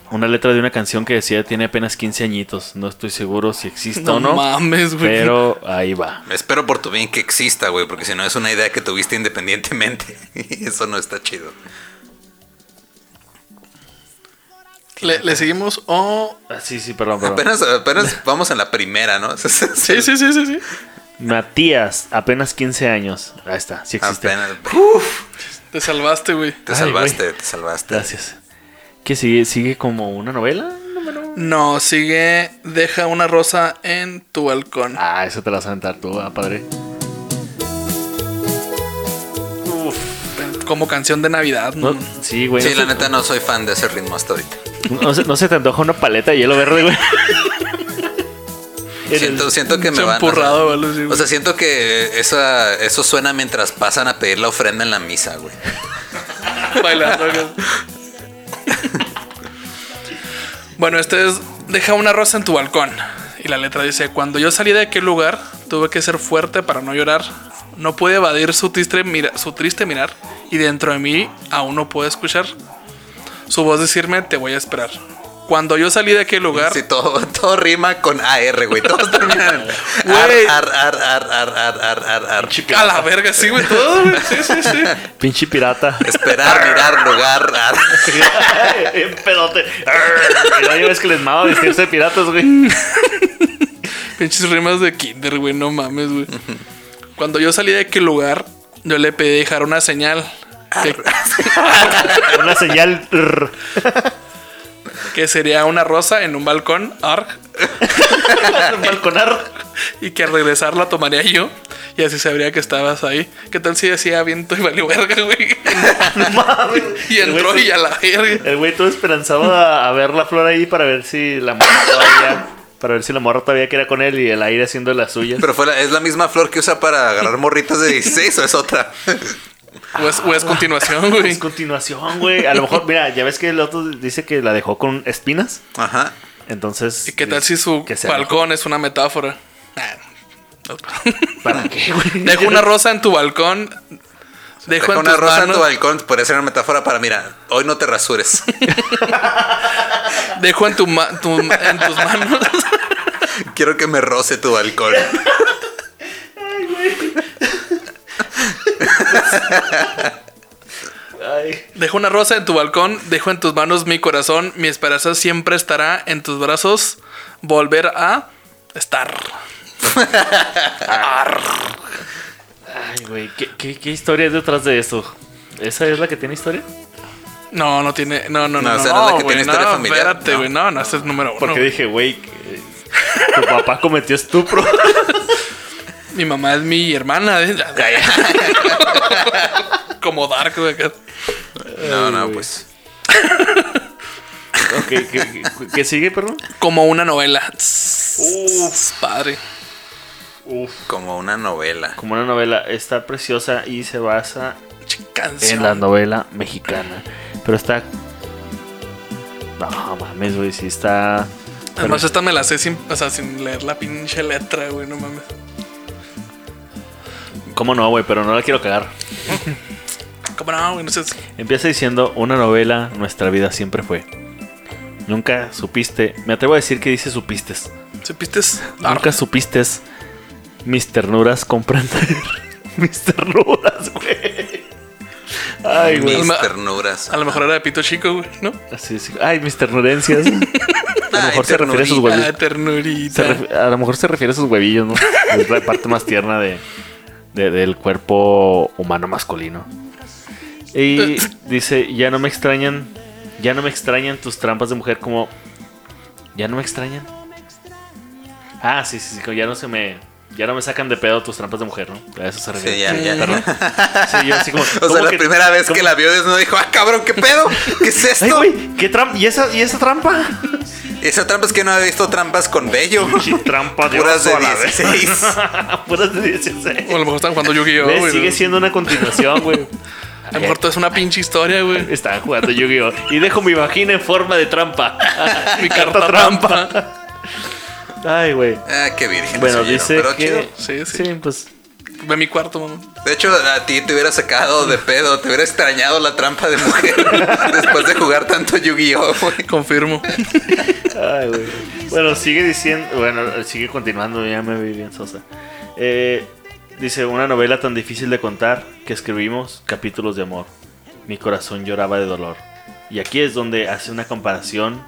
Una letra de una canción que decía tiene apenas 15 añitos. No estoy seguro si existe No o no. mames, güey. Pero ahí va. Espero por tu bien que exista, güey, porque si no es una idea que tuviste independientemente. Y eso no está chido. ¿Le, le seguimos o...? Ah, sí, sí, perdón, perdón. Apenas, apenas vamos en la primera, ¿no? Sí, sí, sí, sí, sí. Matías, apenas 15 años. Ahí está, sí existe. Apenas. Te salvaste, güey. Te Ay, salvaste, güey. te salvaste. Gracias. ¿Qué sigue? ¿Sigue como una novela? No, sigue... Deja una rosa en tu balcón. Ah, eso te la vas a aventar tú, ah, padre. Como canción de Navidad. No, ¿no? sí, güey. Sí, no, la se, neta no soy fan de ese ritmo hasta ahorita. no, se, no se te antoja una paleta de hielo verde, güey. El- Siento, siento que me van empurrado, o sea, ¿vale? Sí, o sea, siento que esa, eso suena mientras pasan a pedir la ofrenda en la misa, güey. Bailando. Bueno, este es Deja una rosa en tu balcón. Y la letra dice, cuando yo salí de aquel lugar, tuve que ser fuerte para no llorar. No pude evadir su triste, mira- su triste mirar. Y dentro de mí aún no puedo escuchar su voz decirme, te voy a esperar. Cuando yo salí de aquel lugar... Sí, todo, todo rima con AR, güey. Todos terminan en Güey. ar, ar, ar, ar, ar, ar, ar, ar. A la verga, sí, güey, todo, güey. Sí, sí, sí. Pinche pirata. Esperar, mirar, lugar. ar. Bien pedote. Ya ves que les mama vestirse de piratas, güey. Pinches rimas de kinder, güey, no mames, güey. Cuando yo salí de aquel lugar, yo le pedí dejar una señal. Que, Una señal. Que sería una rosa en un balcón, arg, Balconar. y que al regresar la tomaría yo Y así sabría que estabas ahí. ¿Qué tal si decía viento y valió verga, güey? No mames. Y entró y a la verga. El güey todo esperanzado a, ver la flor ahí para ver si la morra todavía. Para ver si la morra todavía quería con él y el aire haciendo las suyas. Pero fue la- es la misma flor que usa para agarrar morritas de 16 o es otra. O es, o es continuación, güey. Es continuación, güey. A lo mejor, mira, ya ves que el otro dice que la dejó con espinas. Ajá. Entonces. ¿Y qué tal si su balcón es una metáfora? ¿Para qué, güey? Dejo una rosa en tu balcón. Dejo Deja en una rosa en tu balcón. Podría ser una metáfora para, mira, hoy no te rasures. dejo en, tu ma- tu- en tus manos. Quiero que me roce tu balcón. Ay, Dejo una rosa en tu balcón. Dejo en tus manos mi corazón. Mi esperanza siempre estará en tus brazos. Volver a estar. ay, güey. ¿Qué, qué, qué historia hay detrás de esto? ¿Esa es la que tiene historia? No, no tiene. No, no, no. No, No, esa no es la que güey, tiene historia no, familiar, Espérate, no. güey. No, no, ese es número uno. Porque dije, güey, tu papá cometió estupro. Mi mamá es mi hermana. ¿eh? Como Dark. No, no, pues. Ok, ¿qué, qué- qué sigue, perdón? Como una novela. Uf, padre. Como una novela. Como una novela, está preciosa y se basa Canción. en la novela mexicana. Pero está. No mames, güey, sí está. Además, esta me la sé sin, o sea, sin leer la pinche letra, güey. No mames. ¿Cómo no, güey? Pero no la quiero cagar. ¿Cómo no, güey? No sé. Empieza diciendo: Una novela, nuestra vida siempre fue. Nunca supiste. Me atrevo a decir que dice supistes. ¿Supiste? Nunca supistes mis ternuras comprender. mis ternuras, güey. Ay, güey. Mis ternuras. A lo mejor era de pito chico, güey, ¿no? Así es. Ay, mis ternurencias. A lo Ay, mejor se refiere a sus huevillos. Ternurita. Se ref- a lo mejor se refiere a sus huevillos, ¿no? Es la parte más tierna de, de- del cuerpo humano masculino. Y dice, ya no me extrañan, ya no me extrañan tus trampas de mujer como... ¿Ya no me extrañan? Ah, sí, sí, sí, como ya no se me... Ya no me sacan de pedo tus trampas de mujer, ¿no? A eso se refiere. Sí, ya, ya. Perdón. Sí, yo así como... O ¿cómo sea, la que- primera vez que la vio desnuda dijo, ah, cabrón, ¿qué pedo? ¿Qué es Ay, esto? güey, ¿qué trampa? ¿Y esa, ¿Y esa trampa? Esa trampa es que no había visto trampas con vello. trampa de Puras de a la vez. 16. Puras de 16. O a lo mejor están jugando Yu-Gi-Oh. Sigue siendo una continuación, güey. A lo mejor todo es una pinche historia, güey. Estaban jugando Yu-Gi-Oh! Y dejo mi vagina en forma de trampa. Mi carta trampa. Ay, güey. Ah, qué virgen. Bueno, dice pero que. chido. Sí, sí. Sí, pues. Ve mi cuarto, mamá. De hecho, a ti te hubiera sacado de pedo, te hubiera extrañado la trampa de mujer después de jugar tanto Yu-Gi-Oh! Confirmo. Ay, güey. Bueno, sigue diciendo. Bueno, sigue continuando, ya me vi bien sosa. Eh, dice: Una novela tan difícil de contar que escribimos capítulos de amor. Mi corazón lloraba de dolor. Y aquí es donde hace una comparación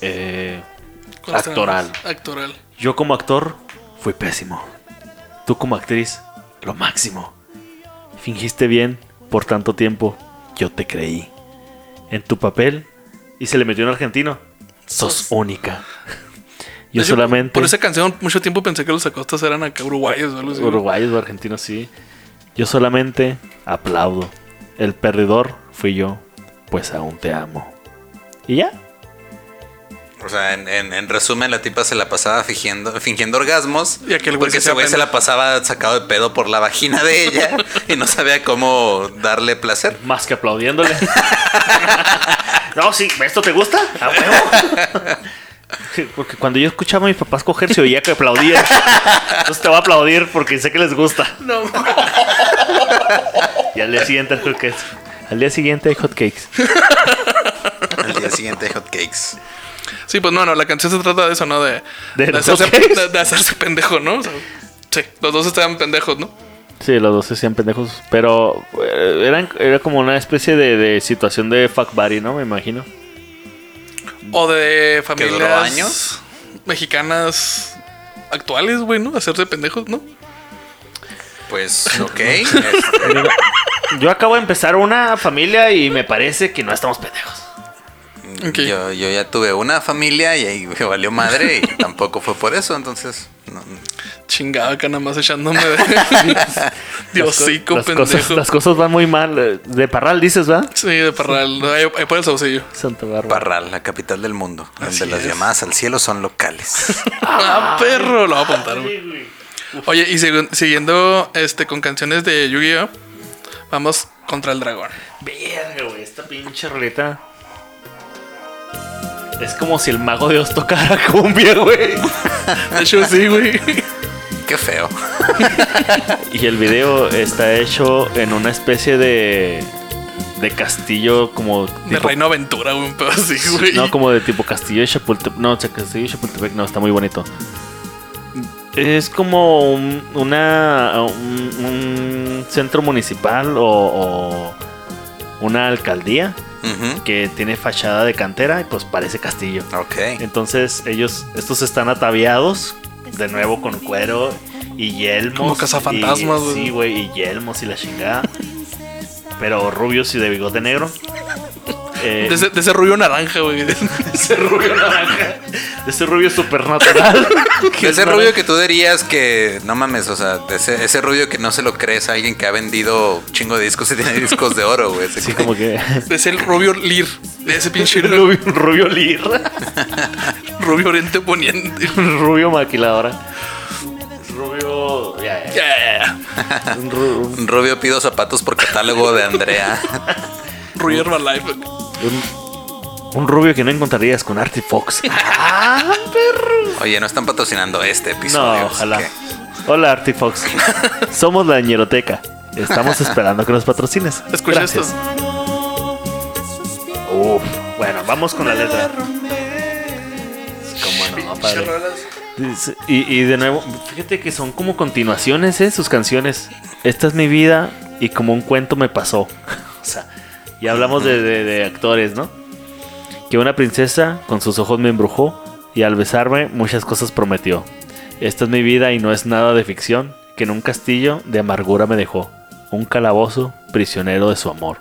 eh. Actoral. Yo como actor fui pésimo. Tú como actriz, lo máximo. Fingiste bien por tanto tiempo, yo te creí. En tu papel, y se le metió un argentino, sos única. Yo hecho, solamente... Por esa canción, mucho tiempo pensé que los acostas eran acá uruguayos o algo así. Uruguayos o argentinos, sí. Yo solamente aplaudo. El perdedor fui yo, pues aún te amo. ¿Y ya? O sea, en, en- en resumen, la tipa se la pasaba fingiendo, fingiendo orgasmos. Y aquel güey porque se ese güey se la pasaba sacado de pedo por la vagina de ella y no sabía cómo darle placer. Más que aplaudiéndole. no, sí, ¿esto te gusta? A huevo. Sí, Porque cuando yo escuchaba a mis papás coger se oía que aplaudían. Entonces te voy a aplaudir porque sé que les gusta. No, Y al día siguiente hay hotcakes. Al día siguiente hay hotcakes. Al día siguiente, hotcakes. Sí, pues no, no, la canción se trata de eso, ¿no? De, ¿De hacerse, hotcakes? de- de hacerse pendejo, ¿no? O sea, sí, los dos estaban pendejos, ¿no? Sí, los dos hacían pendejos. Pero eh, eran, era como una especie de, de situación de fuck buddy, ¿no? Me imagino. O de duró familias años? mexicanas actuales, güey, ¿no? Hacerse pendejos, ¿no? Pues, ok. este, Yo acabo de empezar una familia y me parece que no estamos pendejos. Yo, yo ya tuve una familia y ahí me valió madre y tampoco fue por eso, entonces. no- Chingado, acá nada más echándome de, hocico, las, pendejo. cosas, las cosas van muy mal. eh, De Parral dices, ¿va? Sí, de parral. Ahí, ahí por el saucillo. Santa Bárbara. Parral, la capital del mundo, donde las llamadas al cielo son locales. Ah, perro, lo voy a apuntar. güey. Oye, y siguiendo este con canciones de Yu-Gi-Oh, vamos contra el dragón. Verga, güey, esta pinche roleta. Es como si el mago de Dios tocara cumbia, güey. De hecho, sí, güey. Qué feo. Y el video está hecho en una especie de. de castillo como. De Reino Aventura, güey, un pedo así, güey. No, como de tipo castillo de Chapultepec. No, castillo de Chapultepec, no, está muy bonito. Es como un, una, un, un centro municipal o, o una alcaldía Que tiene fachada de cantera y pues parece castillo. Ok. Entonces ellos, estos están ataviados de nuevo con cuero y yelmos. Como cazafantasmas, güey. Sí, güey, y yelmos y la chingada. Pero rubios y de bigote negro. Eh, De ese, de ese rubio naranja, güey. de ese rubio naranja. De ese rubio supernatural. De ese rubio que tú dirías que, no mames, o sea, de ese, ese rubio que no se lo crees a alguien que ha vendido un chingo de discos y tiene discos de oro, güey. Sí, como que. De ese rubio lir. De ese pinche rubio, rubio lir. rubio oriente poniente. rubio maquiladora. Rubio. Un ru- Un rubio pido zapatos por catálogo de Andrea. Rubio Herbalife. Un- un rubio que no encontrarías con Artie Fox. Oye, no están patrocinando este episodio. No, ojalá. que- Hola, Artie Fox. Somos la ñeroteca. Estamos esperando que nos patrocines. Escucha Gracias. esto. Uf, bueno, vamos con la letra. ¿Cómo no, padre? Y, y de nuevo, fíjate que son como continuaciones, ¿eh? Sus canciones. Esta es mi vida y como un cuento me pasó. o sea, y hablamos de, de- de actores, ¿no? Que una princesa con sus ojos me embrujó y al besarme muchas cosas prometió. Esta es mi vida y no es nada de ficción, que en un castillo de amargura me dejó, un calabozo prisionero de su amor.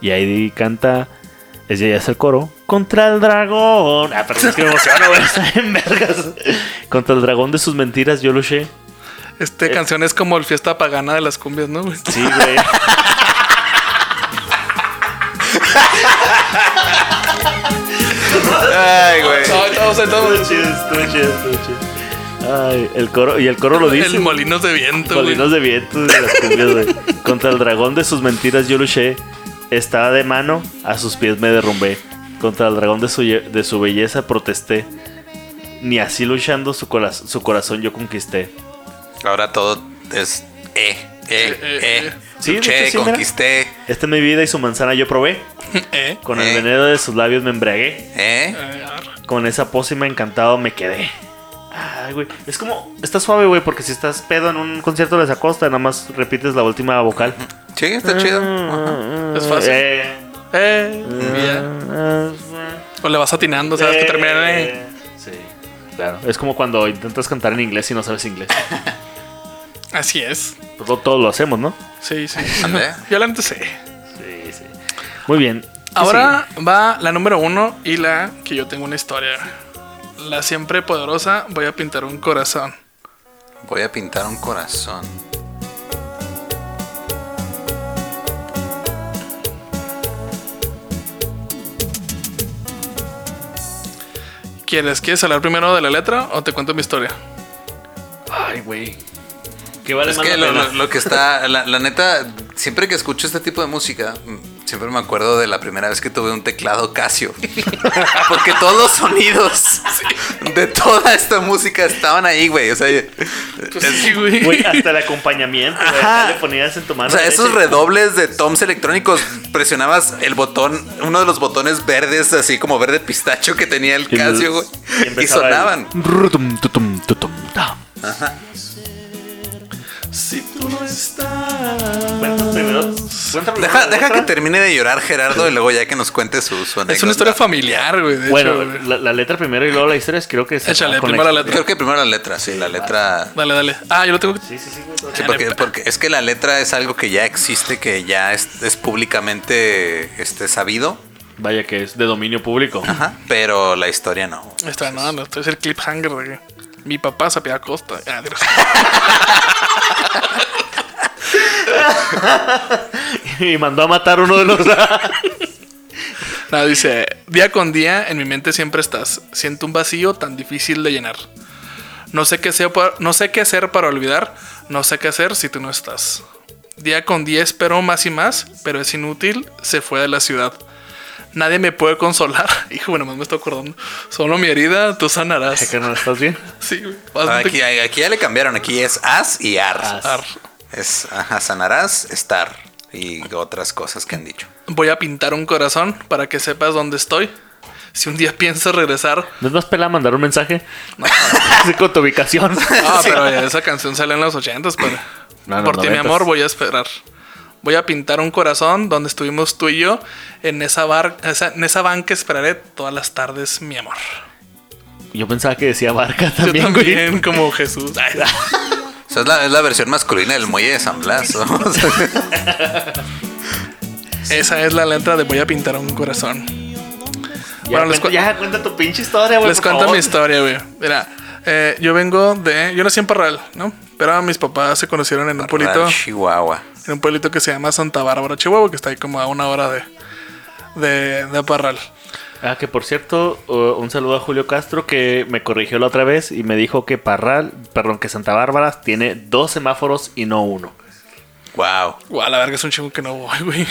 Y ahí canta, ella ya es el coro, contra el dragón. Ah, pero es que me emociono, en vergas. Contra el dragón de sus mentiras yo luché. Esta canción es como el fiesta pagana de las cumbias, ¿no? Sí, güey. Ay, güey. No, estamos, chido, chido. Ay, el coro, y el coro lo dice. El molinos de viento, güey. Molinos de viento de las cumbias, güey. Contra el dragón de sus mentiras yo luché. Estaba de mano, a sus pies me derrumbé. Contra el dragón de su, de su belleza protesté. Ni así luchando su, cora- su corazón yo conquisté. Ahora todo es eh, eh, eh, eh. eh. Sí, de Luché, hecho, sí, mira. conquisté. Esta es mi vida y su manzana yo probé. ¿Eh? Con Eh. el veneno de sus labios me embriagué. ¿Eh? Eh. Con esa pócima encantado me quedé. Ay, güey. Es como. Está suave, güey, porque si estás pedo en un concierto de Acosta, nada más repites la última vocal. Sí, está chido. Ajá. Es fácil. Eh, Eh, eh, O le vas atinando, sabes que termina eh. eh. Sí, claro. Es como cuando intentas cantar en inglés y no sabes inglés. Así es. Pues lo- todos lo hacemos, ¿no? Sí, sí. Yo la neta sé. Sí, sí. Muy bien. ¿Qué Ahora va la número uno y la que yo tengo una historia. La siempre poderosa, voy a pintar un corazón. Voy a pintar un corazón. ¿Quieres, ¿Quieres hablar primero de la letra o te cuento mi historia? Ay, güey. ¿Qué vale Es más que la lo, pena? lo- lo que está, la, la neta, siempre que escucho este tipo de música, siempre me acuerdo de la primera vez que tuve un teclado Casio. Porque todos los sonidos de toda esta música estaban ahí, güey. O sea, es- Sí, güey. Güey, hasta el acompañamiento, güey. Ajá. acá Le ponías en tu mano. o sea, esos redobles de toms electrónicos, presionabas el botón, uno de los botones verdes, así como verde pistacho que tenía el Casio, güey. y Y empezaba el- sonaban. Si tú no estás. Cuéntanos primero. cuéntanos Deja, que letra. termine de llorar Gerardo y luego ya que nos cuente su, su Es una historia familiar, güey. de Bueno, hecho, güey. la, la letra primero y luego la historia es creo que es Échale, con primero la historia. Creo que primero la letra, sí, la letra. Dale, dale. Ah, yo lo tengo. Sí, sí, sí, güey. Sí, porque, porque es que la letra es algo que ya existe, que ya es, es públicamente este, sabido, Vaya que es de dominio público. Ajá, pero la historia no. Está, no, no, esto es el cliffhanger, güey. Mi papá se apellida Costa. Ah, Dios. y mandó a matar uno de los. No, dice, día con día en mi mente siempre estás. Siento un vacío tan difícil de llenar. No sé qué para, no sé qué hacer para olvidar. No sé qué hacer si tú no estás. Día con día espero más y más, pero es inútil. Se fue de la ciudad. Nadie me puede consolar. Hijo, bueno, más me estoy acordando. Solo mi herida, tú sanarás. ¿Que no estás bien? Sí. Ah, Aquí, aquí ya le cambiaron. Aquí es as y ar. As. Ar. Es ajá, sanarás, estar y otras cosas que han dicho. Voy a pintar un corazón para que sepas dónde estoy. Si un día piensas regresar. ¿No es más pela mandar un mensaje? Así con tu ubicación. Ah, pero esa canción salió en los ochentas, pero No, en por ti, mi amor, voy a esperar. Voy a pintar un corazón donde estuvimos tú y yo. En esa bar, esa- en esa banca esperaré todas las tardes, mi amor. Yo pensaba que decía barca Yo también, güey. también, como Jesús. Ay, O sea, es la, es la versión masculina del muelle de San Blas. esa es la letra de Voy a pintar un corazón. Ya, Bueno, les cuenta, cu- ya cuenta tu pinche historia, güey. Les cuento favor. mi historia, güey. Mira, eh, yo vengo de. Yo nací en Parral, ¿no? Pero mis papás se conocieron en un pueblito. Chihuahua. En un pueblito que se llama Santa Bárbara, Chihuahua, que está ahí como a una hora de, de, de Parral. Ah, que por cierto, uh, un saludo a Julio Castro que me corrigió la otra vez y me dijo que Parral, perdón, que Santa Bárbara tiene dos semáforos y no uno. Wow. Guau, la verga es un chingo que no voy, güey.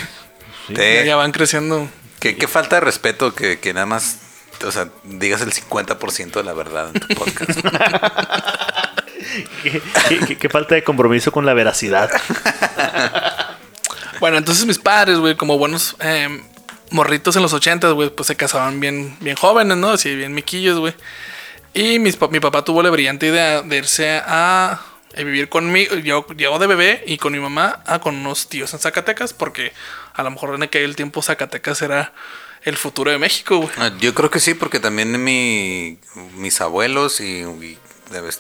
Te- ya van creciendo. Qué, qué falta de respeto que, que nada más, o sea, digas el 50% de la verdad en tu podcast. qué, qué- qué- qué falta de compromiso con la veracidad. Bueno, entonces mis padres, güey, como buenos eh, morritos en los ochentas, güey, pues se casaban bien, bien jóvenes, ¿no? Así bien miquillos, güey. Y mis mi papá tuvo la brillante idea de irse a, a vivir conmigo, yo, yo de bebé y con mi mamá, a, con unos tíos en Zacatecas, porque a lo mejor en aquel tiempo Zacatecas era el futuro de México, güey. Ah, Yo creo que sí, porque también mi, mis abuelos y,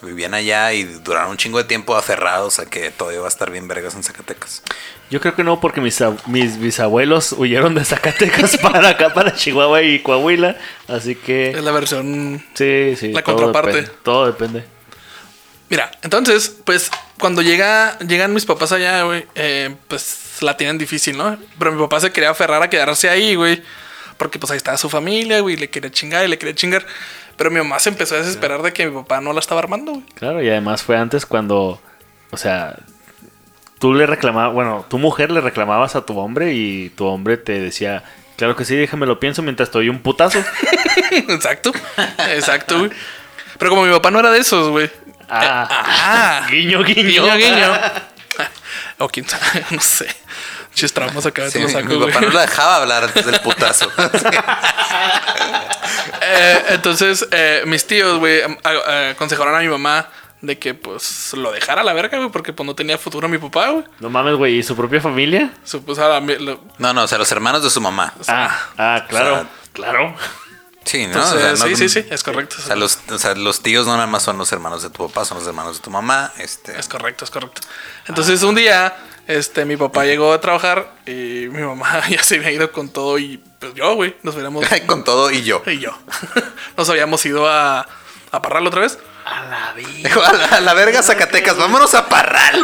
vivían allá y duraron un chingo de tiempo aferrados a que todo iba a estar bien vergas en Zacatecas. Yo creo que no, porque mis, mis bisabuelos huyeron de Zacatecas para acá, para Chihuahua y Coahuila. Así Es que la versión sí, sí. La todo contraparte. depende, todo depende. Mira, entonces, pues cuando llega, llegan mis papás allá, güey, eh, pues la tienen difícil, ¿no? Pero mi papá se quería aferrar a quedarse ahí, güey. Porque pues ahí estaba su familia, güey, le quería chingar y le quería chingar. Pero mi mamá se empezó a desesperar de que mi papá no la estaba armando, güey. Claro, y además fue antes cuando, o sea, tú le reclamabas, bueno, tu mujer le reclamabas a tu hombre y tu hombre te decía, claro que sí, déjame lo pienso mientras te doy un putazo. exacto, exacto, güey. Pero como mi papá no era de esos, güey. Ah, Ah, guiño, guiño. guiño, guiño. o quién sabe, no sé. Muchos traumas acá Sí, te lo mi, saco, mi güey. papá no la dejaba hablar antes del putazo. Eh, entonces, eh, mis tíos, güey, aconsejaron a mi mamá de que, pues, lo dejara a la verga, güey, porque, pues, no tenía futuro mi papá, güey. No mames, güey, ¿y su propia familia? Su- pues, a la mi- lo- No, no, o sea, los hermanos de su mamá. Ah, ah, claro, o sea, claro. Sí, ¿no? entonces, O sea, no- sí, sí, sí, es correcto. O sea, los, o sea, los tíos no nada más son los hermanos de tu papá, son los hermanos de tu mamá. Este, Es correcto, es correcto. Entonces, un día, este, mi papá llegó a trabajar y mi mamá ya se había ido con todo y, pues, yo, güey, nos hubiéramos... con todo y yo. y yo. nos habíamos ido a, a Parral otra vez. A la, a la verga Zacatecas, vámonos a Parral.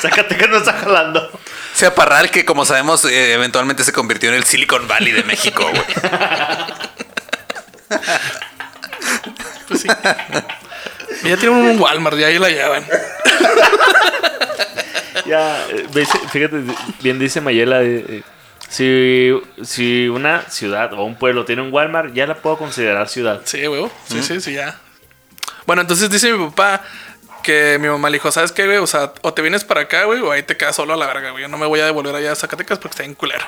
Zacatecas no está jalando. Sea, Parral que como sabemos eh, eventualmente se convirtió en el Silicon Valley de México, güey. Pues sí. Ya tienen un Walmart, ya ahí la llevan. Ya, eh, fíjate, bien dice Mayela, eh, eh, si, si una ciudad o un pueblo tiene un Walmart, ya la puedo considerar ciudad. Sí, güey. Sí, sí, sí, ya. Bueno, entonces dice mi papá que mi mamá le dijo, ¿sabes qué, güey? O sea, o te vienes para acá, güey, o ahí te quedas solo a la verga, güey. Yo no me voy a devolver allá a Zacatecas porque está en culero.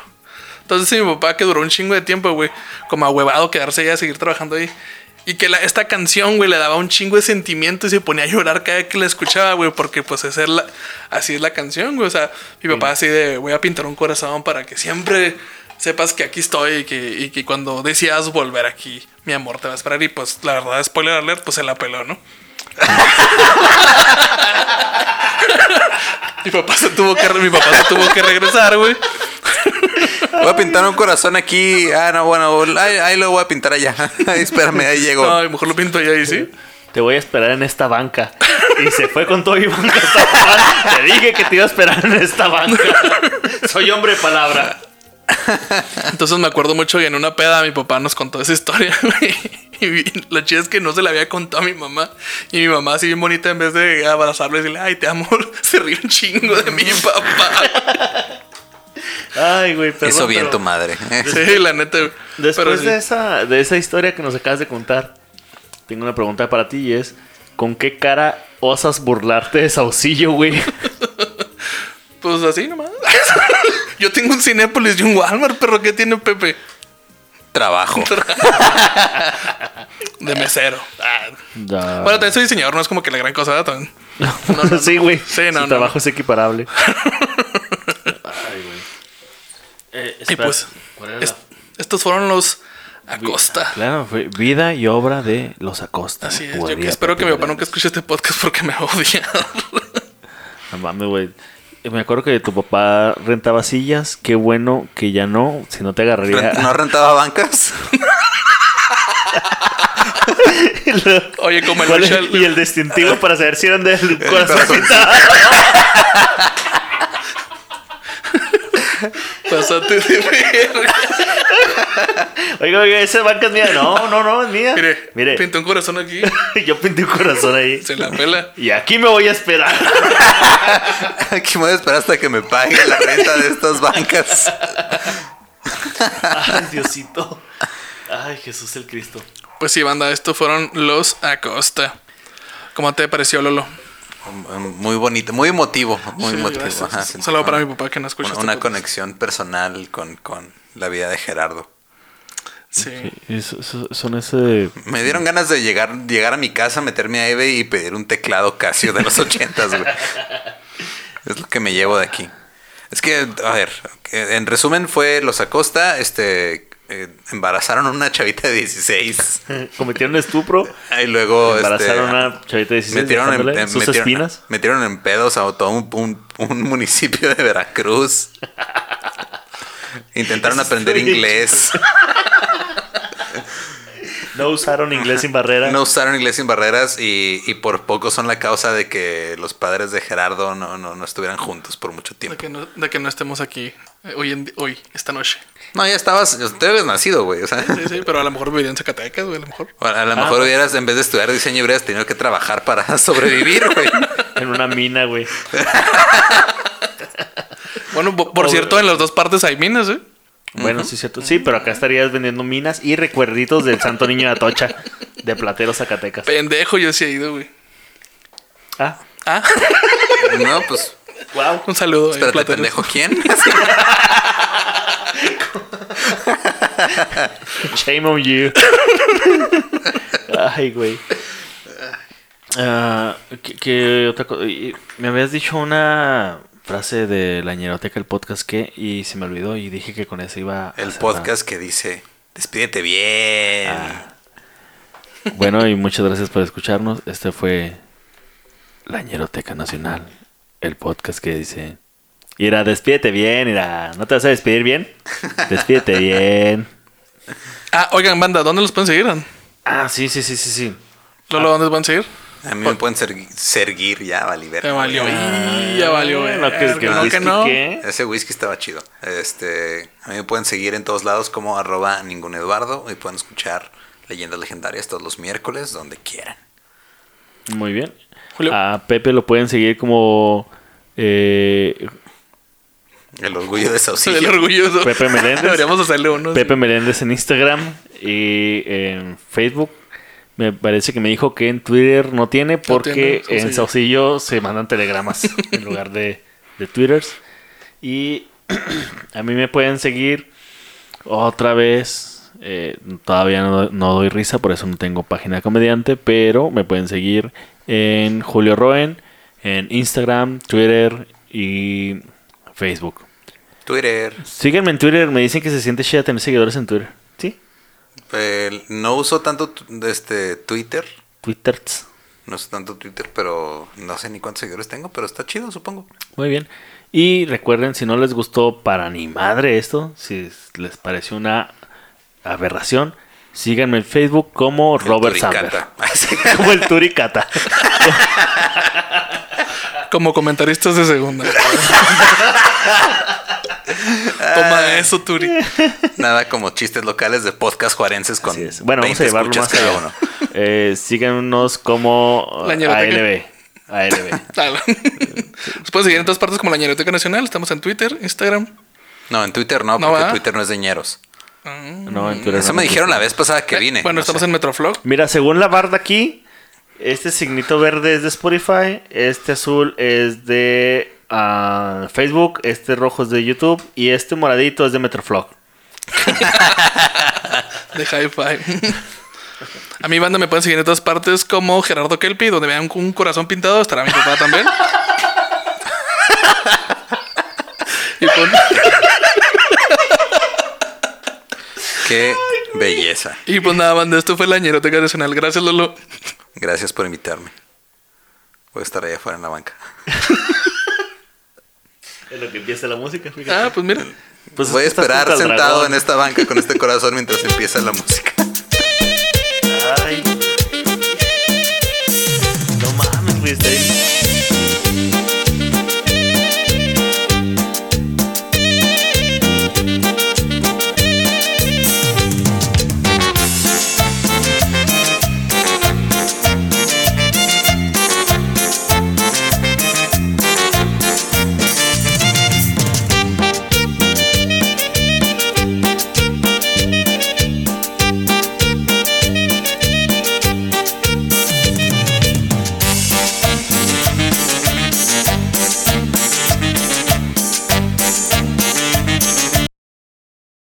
Entonces dice mi papá que duró un chingo de tiempo, güey, como ahuevado quedarse allá a seguir trabajando ahí. Y que la- esta canción, güey, le daba un chingo de sentimiento y se ponía a llorar cada vez que la escuchaba, güey, porque pues esa es la, así es la canción, güey. O sea, mi papá así de, voy a pintar un corazón para que siempre sepas que aquí estoy y que, y que cuando decidas volver aquí, mi amor te va a esperar. Y pues la verdad, spoiler alert, pues se la peló, ¿no? mi papá se tuvo que, mi papá se tuvo que regresar, güey. Voy a pintar un corazón aquí. Ah, no, bueno, ahí, ahí lo voy a pintar allá. Espérame, ahí llego. No, a lo mejor lo pinto allá y sí. Te voy a esperar en esta banca. Y se fue con todo y banca. Te dije que te iba a esperar en esta banca. Soy hombre de palabra. Entonces me acuerdo mucho que en una peda mi papá nos contó esa historia. güey. Y la chida es que no se la había contado a mi mamá. Y mi mamá, así bien bonita, en vez de abrazarle y decirle, ay, te amo, se ríe un chingo de mi papá. Ay, güey, perdón, Hizo bien pero tu madre. Sí, la neta. güey. Después Pero sí. de, esa, de esa historia que nos acabas de contar, tengo una pregunta para ti y es: ¿con qué cara osas burlarte de Saucillo, güey? Pues así nomás. Yo tengo un Cinépolis y un Walmart, perro. ¿Qué tiene Pepe? Trabajo. De mesero. Ah. Da- Bueno, también soy diseñador, no es como que la gran cosa. ¿verdad? También. No, no, sí, güey. Sí, no, Su no. trabajo es equiparable. Ay, güey. Eh, Y pues, ¿cuál era es- la- estos fueron los Acosta. Claro, fue vida y obra de los Acosta. Así es. Yo que espero que mi papá nunca escuche este podcast porque me odia. No mames, güey. Me acuerdo que tu papá rentaba sillas. Qué bueno que ya no. Si no te agarraría. ¿No rentaba bancas? Oye, como el ¿Cuál es- Marshall- Y el distintivo para saber si eran del corazón. Pásate de verga. Oiga, oiga, esa banca es mía. No, no, no, es mía. Mire, Mire, pinté un corazón aquí. yo pinté un corazón ahí. Se la pela. Y aquí me voy a esperar. Aquí me voy a esperar hasta que me pague la renta de estas bancas. Ay, Diosito. Ay, Jesús el Cristo. Pues sí, banda, estos fueron los Acosta. ¿Cómo te pareció, Lolo? Muy bonito, muy emotivo. Muy Sí, emotivo. ajá. Un saludo para mi papá que no escucha Una, este una conexión personal con, con la vida de Gerardo. Sí. Son ese. Me dieron ganas de llegar, llegar a mi casa, meterme a eBay y pedir un teclado Casio de los ochentas, güey. Es lo que me llevo de aquí. Es que, a ver, en resumen fue los Acosta, este, eh, embarazaron a una chavita de 16. Cometieron estupro. Y luego, Embarazaron este, a una chavita de 16. metieron en, dejándole en- sus metieron- espinas. metieron en pedos a todo un, un- un municipio de Veracruz. Intentaron aprender inglés. No usaron inglés sin barrera. No usaron inglés sin barreras y, y por poco son la causa de que los padres de Gerardo no, no, no estuvieran juntos por mucho De tiempo. que no, de que no estemos aquí eh, hoy, en, hoy, esta noche. No, ya estabas, te habías nacido, güey. O sea, Sí, sí, pero a lo mejor viviría en Zacatecas, güey, a lo mejor. a lo mejor hubieras, en vez de estudiar diseño, hubieras tenido que trabajar para sobrevivir, güey. En una mina, güey. Bueno, po- por cierto, en las dos partes hay minas, ¿eh? Bueno, sí, cierto. Sí, pero acá estarías vendiendo minas y recuerditos del Santo Niño de Atocha de Platero, Zacatecas. Pendejo, yo sí he ido, güey. Ah, Ah, No, pues, wow. un saludo. eh, espérate, pendejo, ¿quién? Shame on you. Ay, güey. Ah, ¿qué, qué otra cosa? Me habías dicho una frase de la ñeroteca, el podcast que, y se me olvidó y dije que con eso iba a El podcast que dice, despídete bien. Ah. Bueno, y muchas gracias por escucharnos. Este fue la ñeroteca nacional, el podcast que dice... Ira, despídete bien, Ira. ¿No te vas a despedir bien? Despídete bien. Ah, oigan, banda, ¿dónde los pueden seguir? Ah, sí, sí, sí, sí, sí. Lolo, ¿dónde los pueden seguir? A mí me pueden seguir ya, vale, ver. Ya valió, y ya valió, Ah, no, que, que no, que no. ¿qué? Ese whisky estaba chido. Este, a mí me pueden seguir en todos lados como arroba ningún Eduardo y pueden escuchar leyendas legendarias todos los miércoles donde quieran. Muy bien. Julio. A Pepe lo pueden seguir como eh, El orgullo de Soy el Saucillo. orgulloso. Pepe Meléndez. Deberíamos hacerle uno. Pepe Meléndez en Instagram y en Facebook. Me parece que me dijo que en Twitter no tiene porque tiene, en Saucillo se mandan telegramas en lugar de, de Twitters. Y a mí me pueden seguir otra vez. eh, todavía no, no doy risa, por eso no tengo página de comediante, pero me pueden seguir en Julio Roen, en Instagram, Twitter y Facebook. Twitter. Síguenme en Twitter, me dicen que se siente chida tener seguidores en Twitter. ¿Sí? No uso tanto este Twitter. Twitters. No uso tanto Twitter, pero no sé ni cuántos seguidores tengo, pero está chido, supongo. Muy bien. Y recuerden, si no les gustó para ni madre esto, si les pareció una aberración, síganme en Facebook como Robert Samber. Turicata. Como el Turicata. Como comentaristas de segunda. Toma eso, Turi. Nada como chistes locales de podcast juarenses con. Bueno, vamos 20 a llevarlo escuchas más allá. cada uno. Eh, síganos como La. ALB. ALB. Dale. Nos pueden seguir en todas partes como la Ñeroteca Nacional. Estamos en Twitter, Instagram. No, en Twitter no, No, porque. Twitter no es de ñeros. No, en Twitter Eso no. me dijeron la vez pasada que Eh, vine. Bueno, No estamos sé. en Metroflog. Mira, según la barda aquí, este signito verde es de Spotify, este azul es de ah, Facebook, este rojo es de YouTube y este moradito es de Metroflog. de Hi-Fi. A mi banda me pueden seguir en todas partes como Gerardo Kelpi, donde vean un corazón pintado, estará mi papá también. y, pues, Qué belleza. y pues nada, banda, esto fue la Ñeroteca Nacional. Gracias, Lolo. Gracias por invitarme. Voy a estar allá afuera en la banca. Es lo que empieza la música. Ah, pues mira. Pues Voy a esperar sentado en esta banca con este corazón mientras empieza la música. Ay. No mames, güey, está bien